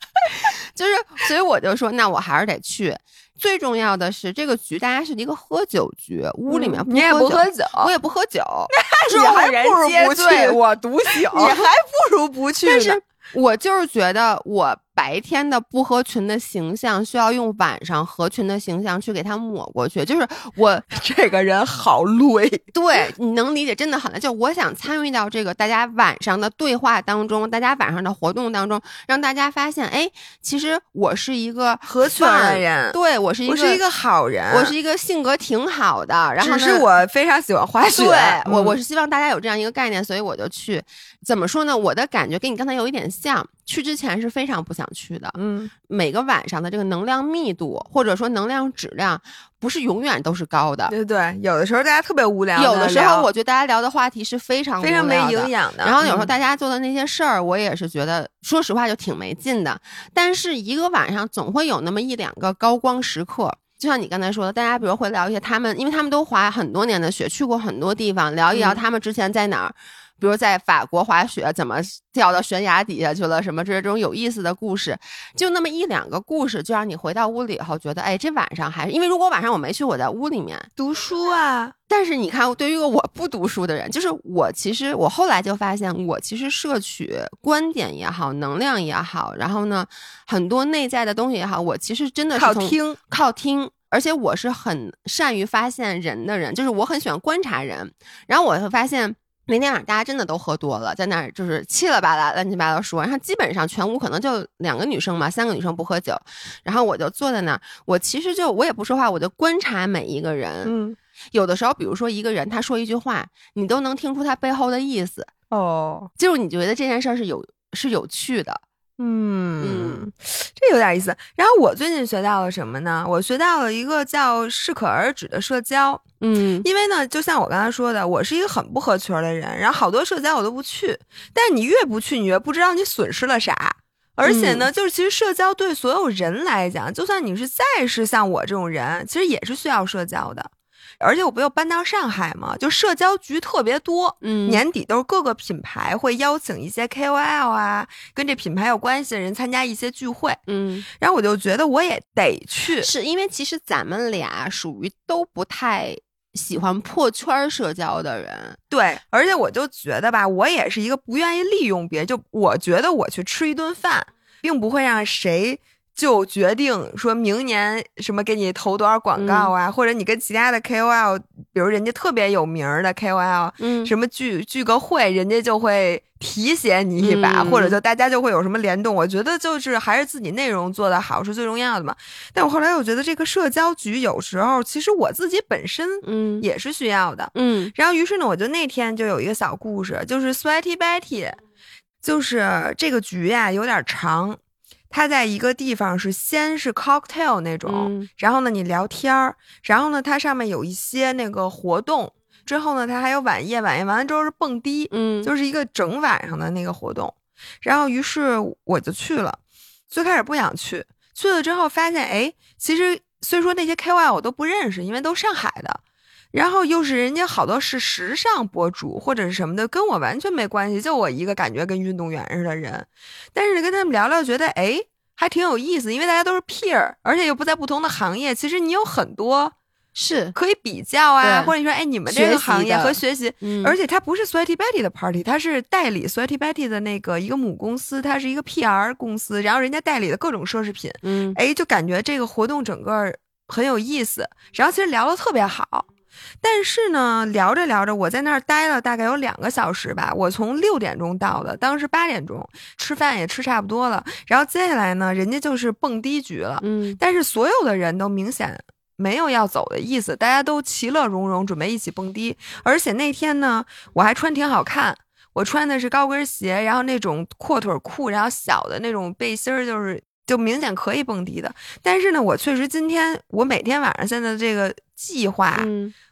就是，所以我就说，那我还是得去。最重要的是，这个局大家是一个喝酒局，屋里面你也不喝酒，我也不喝酒，你 还不如不去，我独醒，你还不如不去呢。我就是觉得，我白天的不合群的形象需要用晚上合群的形象去给他抹过去。就是我 这个人好累，对，你能理解，真的很累。就我想参与到这个大家晚上的对话当中，大家晚上的活动当中，让大家发现，哎，其实我是一个合群的人，对我是一个，我是一个好人，我是一个性格挺好的。然后只是我非常喜欢滑雪，我我是希望大家有这样一个概念，所以我就去。怎么说呢？我的感觉跟你刚才有一点像。去之前是非常不想去的。嗯，每个晚上的这个能量密度或者说能量质量，不是永远都是高的。对对，有的时候大家特别无聊。有的时候我觉得大家聊的话题是非常非常没营养的。然后有时候大家做的那些事儿，我也是觉得，说实话就挺没劲的。但是一个晚上总会有那么一两个高光时刻。就像你刚才说的，大家比如会聊一些他们，因为他们都滑很多年的雪，去过很多地方，聊一聊他们之前在哪儿。比如在法国滑雪，怎么掉到悬崖底下去了？什么这这种有意思的故事，就那么一两个故事，就让你回到屋里以后觉得，哎，这晚上还是因为如果晚上我没去，我在屋里面读书啊。但是你看，对于一个我不读书的人，就是我其实我后来就发现，我其实摄取观点也好，能量也好，然后呢，很多内在的东西也好，我其实真的是靠听，靠听。而且我是很善于发现人的人，就是我很喜欢观察人，然后我会发现。那天晚上大家真的都喝多了，在那儿就是七了八拉、乱七八糟说，然后基本上全屋可能就两个女生嘛，三个女生不喝酒，然后我就坐在那儿，我其实就我也不说话，我就观察每一个人。嗯，有的时候，比如说一个人他说一句话，你都能听出他背后的意思。哦，就是你觉得这件事儿是有是有趣的。嗯，这有点意思。然后我最近学到了什么呢？我学到了一个叫适可而止的社交。嗯，因为呢，就像我刚才说的，我是一个很不合群的人，然后好多社交我都不去。但是你越不去，你越不知道你损失了啥。而且呢，就是其实社交对所有人来讲，就算你是再是像我这种人，其实也是需要社交的。而且我不又搬到上海嘛，就社交局特别多，嗯，年底都是各个品牌会邀请一些 KOL 啊，跟这品牌有关系的人参加一些聚会，嗯，然后我就觉得我也得去，是因为其实咱们俩属于都不太喜欢破圈社交的人，对，而且我就觉得吧，我也是一个不愿意利用别人，就我觉得我去吃一顿饭，并不会让谁。就决定说明年什么给你投多少广告啊，或者你跟其他的 KOL，比如人家特别有名的 KOL，嗯，什么聚聚个会，人家就会提携你一把，或者就大家就会有什么联动。我觉得就是还是自己内容做得好是最重要的嘛。但我后来又觉得这个社交局有时候其实我自己本身嗯也是需要的嗯。然后于是呢，我就那天就有一个小故事，就是 Sweaty Betty，就是这个局呀有点长。他在一个地方是先是 cocktail 那种，然后呢你聊天儿，然后呢它上面有一些那个活动，之后呢它还有晚宴，晚宴完了之后是蹦迪，嗯，就是一个整晚上的那个活动。然后于是我就去了，最开始不想去，去了之后发现，哎，其实虽说那些 KOL 我都不认识，因为都上海的。然后又是人家好多是时尚博主或者是什么的，跟我完全没关系，就我一个感觉跟运动员似的人。但是跟他们聊聊，觉得哎还挺有意思，因为大家都是 peer，而且又不在不同的行业，其实你有很多是可以比较啊，或者你说哎你们这个行业和学习，而且它不是 Sweaty Betty 的 party，它是代理 Sweaty Betty 的那个一个母公司，它是一个 PR 公司，然后人家代理的各种奢侈品，嗯，哎就感觉这个活动整个很有意思，然后其实聊的特别好。但是呢，聊着聊着，我在那儿待了大概有两个小时吧。我从六点钟到的，当时八点钟吃饭也吃差不多了。然后接下来呢，人家就是蹦迪局了。嗯，但是所有的人都明显没有要走的意思，大家都其乐融融，准备一起蹦迪。而且那天呢，我还穿挺好看，我穿的是高跟鞋，然后那种阔腿裤，然后小的那种背心儿，就是就明显可以蹦迪的。但是呢，我确实今天我每天晚上现在这个计划。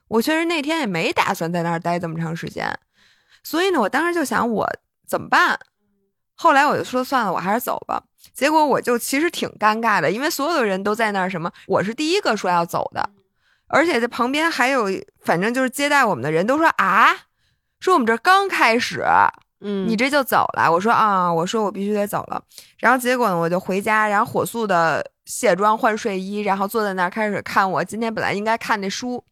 我确实那天也没打算在那儿待这么长时间，所以呢，我当时就想我怎么办？后来我就说算了，我还是走吧。结果我就其实挺尴尬的，因为所有的人都在那儿什么，我是第一个说要走的，而且这旁边还有，反正就是接待我们的人都说啊，说我们这刚开始，嗯，你这就走了。我说啊，我说我必须得走了。然后结果呢，我就回家，然后火速的卸妆换睡衣，然后坐在那儿开始看我今天本来应该看那书。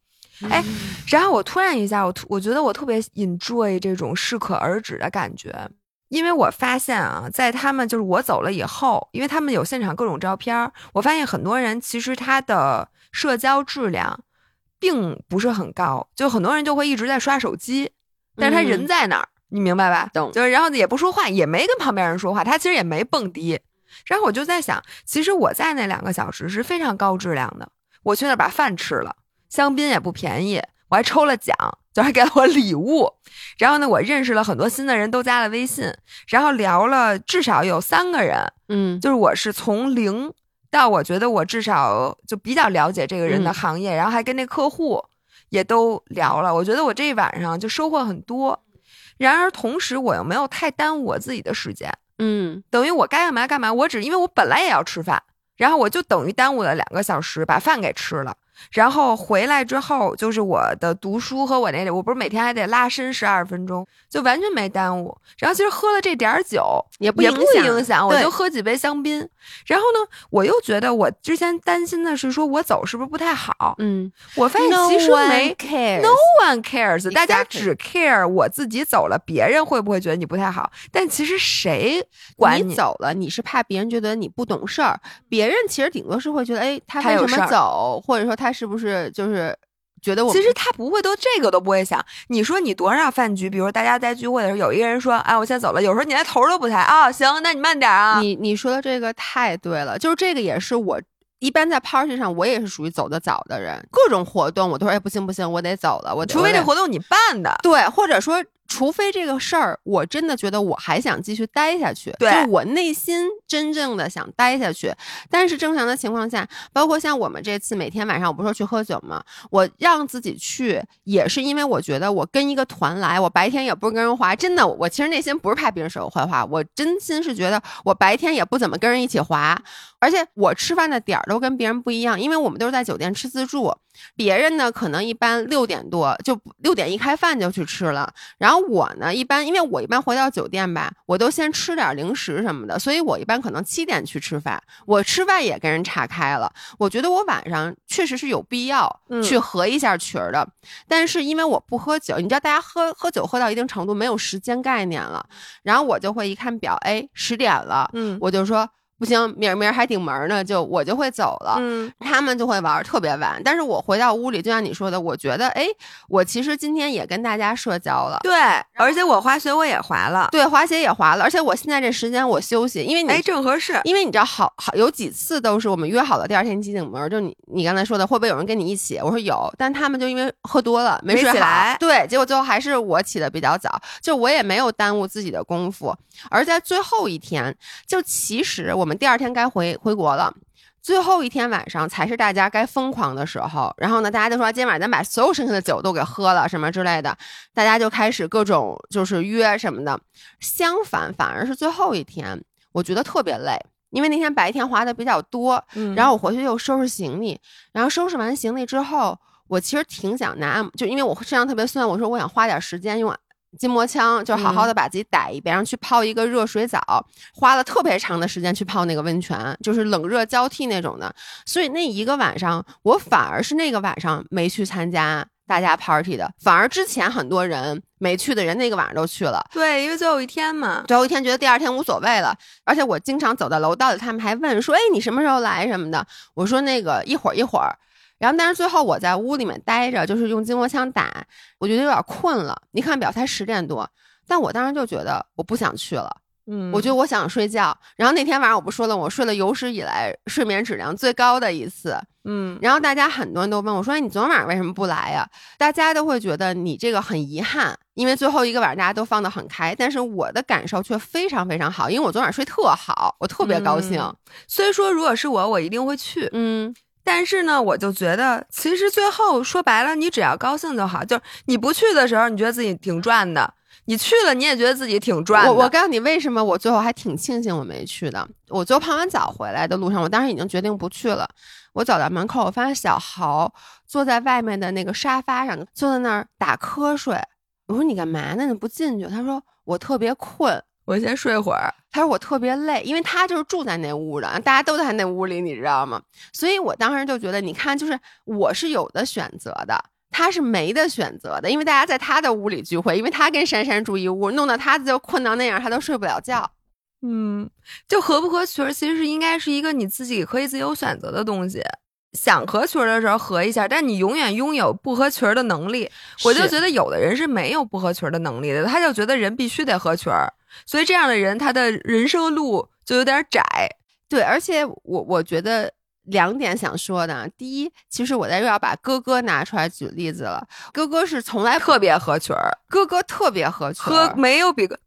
哎，然后我突然一下，我突我觉得我特别 enjoy 这种适可而止的感觉，因为我发现啊，在他们就是我走了以后，因为他们有现场各种照片，我发现很多人其实他的社交质量并不是很高，就很多人就会一直在刷手机，但是他人在那儿，你明白吧？懂。就是然后也不说话，也没跟旁边人说话，他其实也没蹦迪。然后我就在想，其实我在那两个小时是非常高质量的，我去那儿把饭吃了。香槟也不便宜，我还抽了奖，就还给了我礼物。然后呢，我认识了很多新的人，都加了微信，然后聊了至少有三个人，嗯，就是我是从零到我觉得我至少就比较了解这个人的行业，然后还跟那客户也都聊了。我觉得我这一晚上就收获很多。然而同时，我又没有太耽误我自己的时间，嗯，等于我该干嘛干嘛。我只因为我本来也要吃饭，然后我就等于耽误了两个小时，把饭给吃了。然后回来之后，就是我的读书和我那里，我不是每天还得拉伸十二分钟，就完全没耽误。然后其实喝了这点儿酒也不也不影响，我就喝几杯香槟。然后呢，我又觉得我之前担心的是说我走是不是不太好？嗯，我发现其实没 care，no one cares，大家只 care 我自己走了，别人会不会觉得你不太好？但其实谁管你走了？你是怕别人觉得你不懂事儿，别人其实顶多是会觉得，哎，他为什么走，或者说他。他是不是就是觉得我？其实他不会，都这个都不会想。你说你多少饭局，比如大家在聚会的时候，有一个人说：“哎，我先走了。”有时候你连头都不抬啊。行，那你慢点啊。你你说的这个太对了，就是这个也是我一般在 party 上，我也是属于走得早的人。各种活动我都说：“哎，不行不行，我得走了。”我除非这活动你办的，对，或者说。除非这个事儿，我真的觉得我还想继续待下去，就我内心真正的想待下去。但是正常的情况下，包括像我们这次每天晚上，我不是说去喝酒吗？我让自己去，也是因为我觉得我跟一个团来，我白天也不是跟人滑，真的，我其实内心不是怕别人说我坏话，我真心是觉得我白天也不怎么跟人一起滑，而且我吃饭的点儿都跟别人不一样，因为我们都是在酒店吃自助。别人呢，可能一般六点多就六点一开饭就去吃了，然后我呢，一般因为我一般回到酒店吧，我都先吃点零食什么的，所以我一般可能七点去吃饭。我吃饭也跟人岔开了，我觉得我晚上确实是有必要去合一下群的，但是因为我不喝酒，你知道大家喝喝酒喝到一定程度没有时间概念了，然后我就会一看表，哎，十点了，嗯，我就说。不行，明儿明儿还顶门呢，就我就会走了。嗯，他们就会玩特别晚，但是我回到屋里，就像你说的，我觉得，哎，我其实今天也跟大家社交了。对，而且我滑雪我也滑了，对，滑雪也滑了，而且我现在这时间我休息，因为你哎正合适，因为你知道，好好有几次都是我们约好了第二天起顶门，就你你刚才说的会不会有人跟你一起？我说有，但他们就因为喝多了没睡好，对，结果最后还是我起的比较早，就我也没有耽误自己的功夫，而在最后一天，就其实我们第二天该回。回国了，最后一天晚上才是大家该疯狂的时候。然后呢，大家就说今天晚上咱把所有剩下的酒都给喝了，什么之类的。大家就开始各种就是约什么的。相反，反而是最后一天，我觉得特别累，因为那天白天滑的比较多。然后我回去又收拾行李，然后收拾完行李之后，我其实挺想拿，就因为我身上特别酸，我说我想花点时间用。筋膜枪就好好的把自己打一遍，然后去泡一个热水澡，花了特别长的时间去泡那个温泉，就是冷热交替那种的。所以那一个晚上，我反而是那个晚上没去参加大家 party 的，反而之前很多人没去的人，那个晚上都去了。对，因为最后一天嘛，最后一天觉得第二天无所谓了。而且我经常走到楼道里，他们还问说：“哎，你什么时候来什么的？”我说：“那个一会儿一会儿。”然后，但是最后我在屋里面待着，就是用筋膜枪打，我觉得有点困了。你看表才十点多，但我当时就觉得我不想去了。嗯，我觉得我想睡觉。然后那天晚上我不说了，我睡了有史以来睡眠质量最高的一次。嗯，然后大家很多人都问我说：“哎你昨天晚上为什么不来呀？”大家都会觉得你这个很遗憾，因为最后一个晚上大家都放得很开，但是我的感受却非常非常好，因为我昨晚睡特好，我特别高兴。所以说，如果是我，我一定会去。嗯。但是呢，我就觉得，其实最后说白了，你只要高兴就好。就是你不去的时候，你觉得自己挺赚的；你去了，你也觉得自己挺赚的。我我告诉你，为什么我最后还挺庆幸我没去的。我最后泡完澡回来的路上，我当时已经决定不去了。我走到门口，我发现小豪坐在外面的那个沙发上，坐在那儿打瞌睡。我说你干嘛呢？你不进去？他说我特别困。我先睡会儿。他说我特别累，因为他就是住在那屋的，大家都在那屋里，你知道吗？所以我当时就觉得，你看，就是我是有的选择的，他是没得选择的，因为大家在他的屋里聚会，因为他跟珊珊住一屋，弄得他就困到那样，他都睡不了觉。嗯，就合不合群，其实是应该是一个你自己可以自由选择的东西。想合群的时候合一下，但你永远拥有不合群的能力。我就觉得有的人是没有不合群的能力的，他就觉得人必须得合群儿，所以这样的人他的人生路就有点窄。对，而且我我觉得。两点想说的，第一，其实我在又要把哥哥拿出来举例子了。哥哥是从来特别合群儿，哥哥特别合群儿，没有比鸽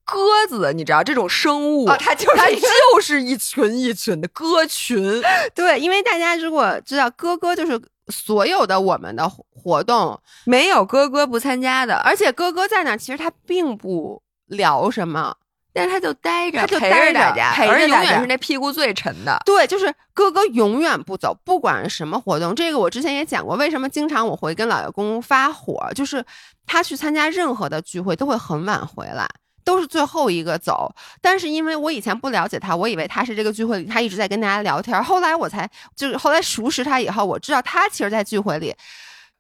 子，你知道这种生物，它就是它就是一群一群的鸽群。对，因为大家如果知道哥哥就是所有的我们的活动没有哥哥不参加的，而且哥哥在那，其实他并不聊什么。但是他就待着，他就陪着大家，陪着永远是那屁股最沉的。对，就是哥哥永远不走，不管什么活动。这个我之前也讲过，为什么经常我会跟老爷公发火，就是他去参加任何的聚会都会很晚回来，都是最后一个走。但是因为我以前不了解他，我以为他是这个聚会里他一直在跟大家聊天。后来我才就是后来熟识他以后，我知道他其实，在聚会里，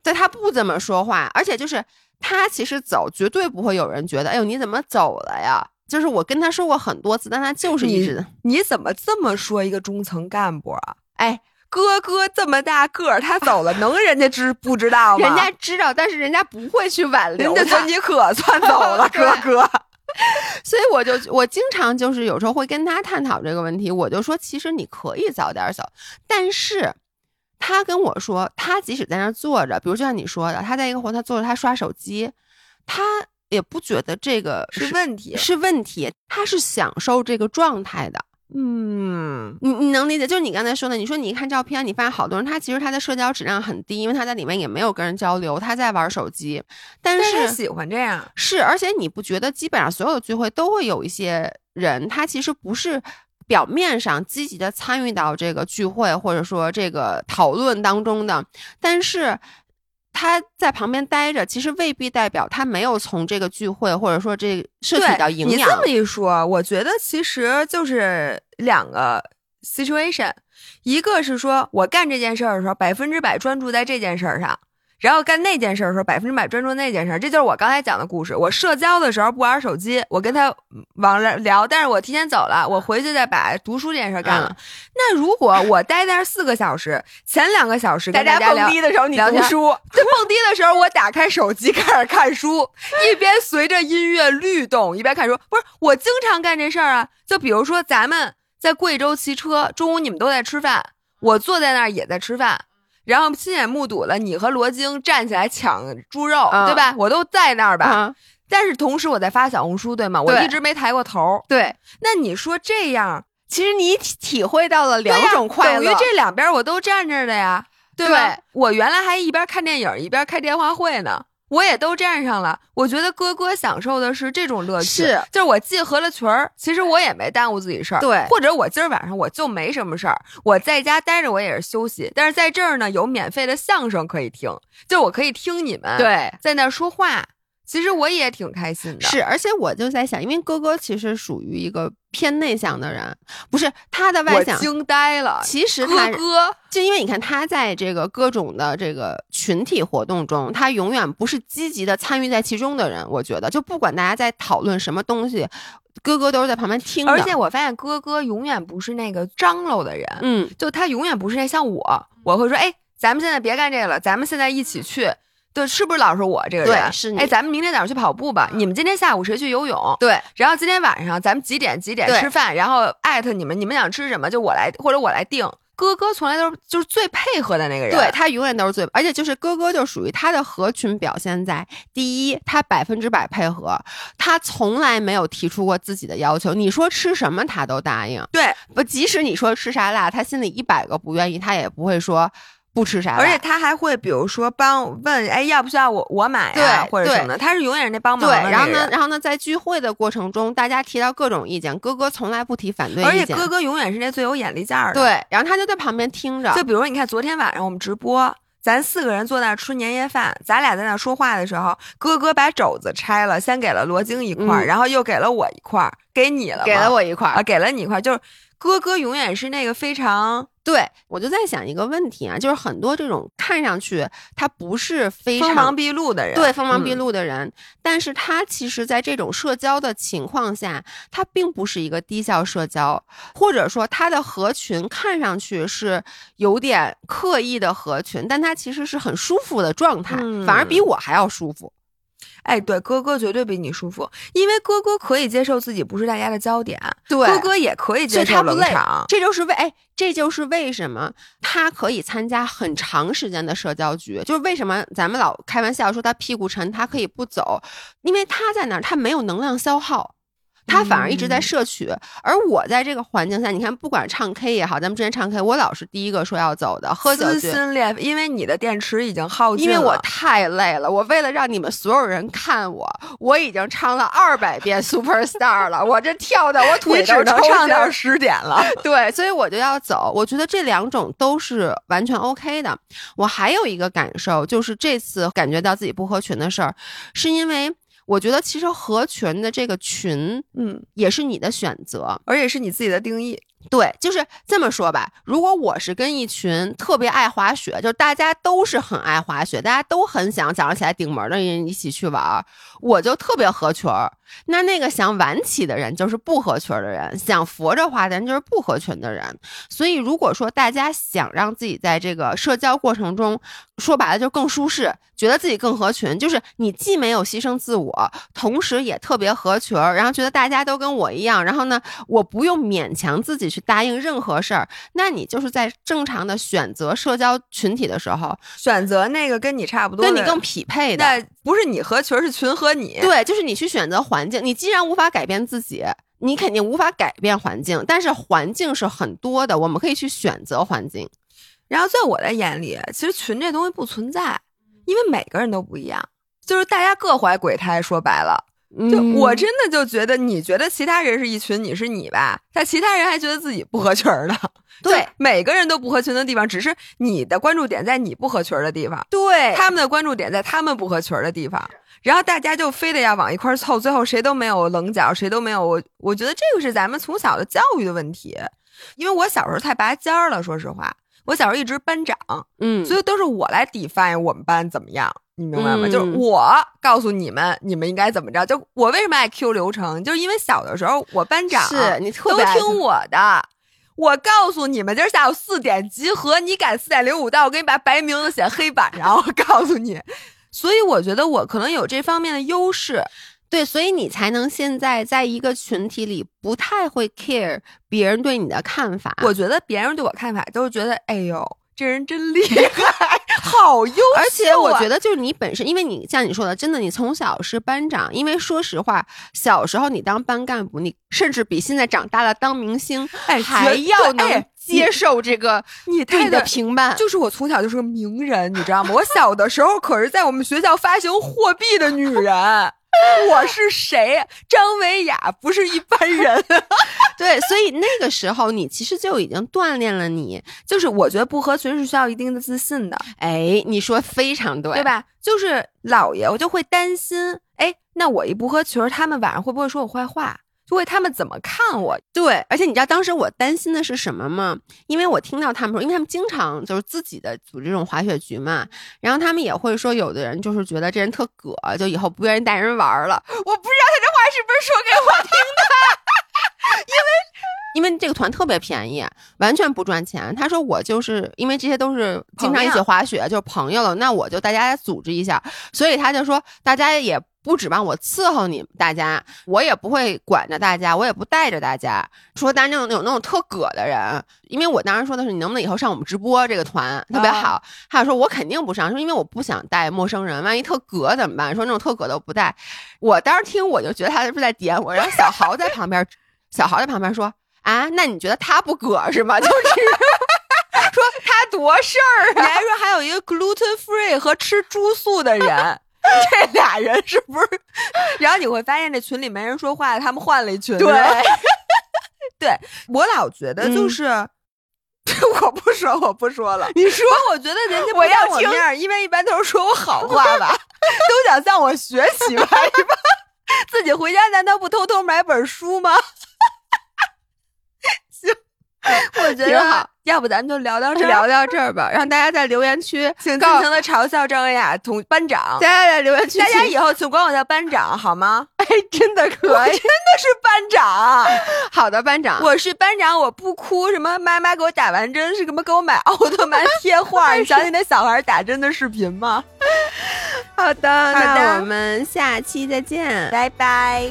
在他不怎么说话，而且就是他其实走绝对不会有人觉得，哎呦你怎么走了呀？就是我跟他说过很多次，但他就是一直。你怎么这么说一个中层干部啊？哎，哥哥这么大个儿，他走了，能人家知不知道吗？人家知道，但是人家不会去挽留。人家说你可算走了，哥哥。所以我就我经常就是有时候会跟他探讨这个问题，我就说其实你可以早点走，但是他跟我说，他即使在那坐着，比如就像你说的，他在一个活他坐着，他刷手机，他。也不觉得这个是问题，是问题。他是享受这个状态的，嗯，你你能理解？就是你刚才说的，你说你一看照片，你发现好多人，他其实他的社交质量很低，因为他在里面也没有跟人交流，他在玩手机。但是喜欢这样，是而且你不觉得基本上所有的聚会都会有一些人，他其实不是表面上积极的参与到这个聚会或者说这个讨论当中的，但是。他在旁边待着，其实未必代表他没有从这个聚会或者说这摄取到营养。你这么一说，我觉得其实就是两个 situation，一个是说我干这件事儿的时候百分之百专注在这件事儿上。然后干那件事的时候，百分之百专注那件事，这就是我刚才讲的故事。我社交的时候不玩手机，我跟他往了聊，但是我提前走了，我回去再把读书这件事干了。那如果我待在那四个小时，前两个小时大家蹦迪的时候你读书，在蹦迪的时候我打开手机开始看书，一边随着音乐律动一边看书。不是我经常干这事儿啊，就比如说咱们在贵州骑车，中午你们都在吃饭，我坐在那儿也在吃饭。然后亲眼目睹了你和罗京站起来抢猪肉，对吧？我都在那儿吧。但是同时我在发小红书，对吗？我一直没抬过头。对，那你说这样，其实你体会到了两种快乐，等于这两边我都站着的呀，对吧？我原来还一边看电影一边开电话会呢。我也都站上了，我觉得哥哥享受的是这种乐趣，是就是我既合了群儿，其实我也没耽误自己事儿，对，或者我今儿晚上我就没什么事儿，我在家待着我也是休息，但是在这儿呢有免费的相声可以听，就我可以听你们对在那说话。其实我也挺开心的，是，而且我就在想，因为哥哥其实属于一个偏内向的人，不是他的外向，惊呆了。其实哥哥，就因为你看他在这个各种的这个群体活动中，他永远不是积极的参与在其中的人。我觉得，就不管大家在讨论什么东西，哥哥都是在旁边听。而且我发现哥哥永远不是那个张罗的人，嗯，就他永远不是那像我，我会说，哎，咱们现在别干这个了，咱们现在一起去。对，是不是老是我这个人？对，是你。哎，咱们明天早上去跑步吧。你们今天下午谁去游泳？对。然后今天晚上咱们几点几点吃饭？然后艾特你们，你们想吃什么就我来，或者我来定。哥哥从来都是就是最配合的那个人。对他永远都是最，而且就是哥哥就属于他的合群表现在第一，他百分之百配合，他从来没有提出过自己的要求。你说吃什么他都答应。对，不，即使你说吃啥辣，他心里一百个不愿意，他也不会说。不吃啥，而且他还会比如说帮问，哎，要不需要我我买呀，或者什么的，他是永远是那帮忙的。对，然后呢，然后呢，在聚会的过程中，大家提到各种意见，哥哥从来不提反对意见，而且哥哥永远是那最有眼力见儿的。对，然后他就在旁边听着。就比如你看昨天晚上我们直播。咱四个人坐那儿吃年夜饭，咱俩在那说话的时候，哥哥把肘子拆了，先给了罗京一块儿，然后又给了我一块儿，给你了，给了我一块儿啊，给了你一块儿，就是哥哥永远是那个非常。对，我就在想一个问题啊，就是很多这种看上去他不是非常锋芒毕露的人，对锋芒毕露的人，但是他其实在这种社交的情况下，他并不是一个低效社交，或者说他的合群看上去是有点刻意的合群，但他其实是很舒服的状态，反而比我还要舒服。哎，对，哥哥绝对比你舒服，因为哥哥可以接受自己不是大家的焦点，对，哥哥也可以接受冷场，这就是为哎，这就是为什么他可以参加很长时间的社交局，就是为什么咱们老开玩笑说他屁股沉，他可以不走，因为他在那儿，他没有能量消耗。他反而一直在摄取，而我在这个环境下，你看，不管唱 K 也好，咱们之前唱 K，我老是第一个说要走的。喝酒撕心裂肺，因为你的电池已经耗尽了。因为我太累了，我为了让你们所有人看我，我已经唱了二百遍 Super Star 了，我这跳的我腿都能唱到十点了。对，所以我就要走。我觉得这两种都是完全 OK 的。我还有一个感受，就是这次感觉到自己不合群的事儿，是因为。我觉得其实合群的这个群，嗯，也是你的选择，而且是你自己的定义。对，就是这么说吧。如果我是跟一群特别爱滑雪，就大家都是很爱滑雪，大家都很想早上起来顶门的人一起去玩，我就特别合群儿。那那个想晚起的人就是不合群的人，想佛着花的人就是不合群的人。所以，如果说大家想让自己在这个社交过程中，说白了就更舒适，觉得自己更合群，就是你既没有牺牲自我，同时也特别合群儿，然后觉得大家都跟我一样，然后呢，我不用勉强自己去答应任何事儿，那你就是在正常的选择社交群体的时候，选择那个跟你差不多、跟你更匹配的。那不是你合群，是群和你。对，就是你去选择环。环境，你既然无法改变自己，你肯定无法改变环境。但是环境是很多的，我们可以去选择环境。然后在我的眼里，其实群这东西不存在，因为每个人都不一样，就是大家各怀鬼胎。说白了，就我真的就觉得，你觉得其他人是一群，你是你吧？但其他人还觉得自己不合群的。对，每个人都不合群的地方，只是你的关注点在你不合群的地方，对，他们的关注点在他们不合群的地方。然后大家就非得要往一块凑，最后谁都没有棱角，谁都没有我。我觉得这个是咱们从小的教育的问题，因为我小时候太拔尖儿了。说实话，我小时候一直班长，嗯，所以都是我来 define 我们班怎么样，你明白吗？就是我告诉你们，你们应该怎么着。就我为什么爱 Q 流程，就是因为小的时候我班长是你都听我的。我告诉你们，今儿下午四点集合，你赶四点零五到，我给你把白名字写黑板上。我告诉你。所以我觉得我可能有这方面的优势，对，所以你才能现在在一个群体里不太会 care 别人对你的看法。我觉得别人对我看法都是觉得，哎呦，这人真厉害，好优秀。而且我觉得就是你本身，因为你像你说的，真的，你从小是班长。因为说实话，小时候你当班干部，你甚至比现在长大了当明星，哎，还要能。接受这个你太的评判，就是我从小就是个名人，你知道吗？我小的时候可是在我们学校发行货币的女人，我是谁？张维雅不是一般人，对，所以那个时候你其实就已经锻炼了你，就是我觉得不合群是需要一定的自信的。哎，你说非常对，对吧？就是姥爷，我就会担心，哎，那我一不合群，他们晚上会不会说我坏话？就会他们怎么看我？对，而且你知道当时我担心的是什么吗？因为我听到他们说，因为他们经常就是自己的组织这种滑雪局嘛，然后他们也会说，有的人就是觉得这人特葛，就以后不愿意带人玩了。我不知道他这话是不是说给我听的，因为因为这个团特别便宜，完全不赚钱。他说我就是因为这些都是经常一起滑雪，就是朋友了，那我就大家组织一下，所以他就说大家也。不指望我伺候你大家，我也不会管着大家，我也不带着大家。说当然那种有那种特葛的人，因为我当时说的是你能不能以后上我们直播这个团特别好。还有说我肯定不上，说因为我不想带陌生人，万一特葛怎么办？说那种特葛的我不带。我当时听我就觉得他是不是在点我？然后小豪在旁边，小豪在旁边说啊，那你觉得他不葛是吗？就是。说他多事儿啊！你还说还有一个 gluten free 和吃猪素的人，这俩人是不是？然后你会发现这群里没人说话，他们换了一群。对，对我老觉得就是，我不说，我不说了。你说，我觉得人家我要我面因为一般都是说我好话吧，都想向我学习吧，自己回家难道不偷偷买本书吗？行，我觉得好。要不咱们就聊到这聊到这儿吧，让大家在留言区 请尽情的嘲笑张文雅同班长。大家在留言区，大家以后请管我叫班长好吗？哎，真的可以，真的是班长。好的，班长，我是班长，我不哭。什么妈妈给我打完针，是什么给我买奥特曼贴画？你想起那小孩打针的视频吗？好的，那我们下期再见，拜拜。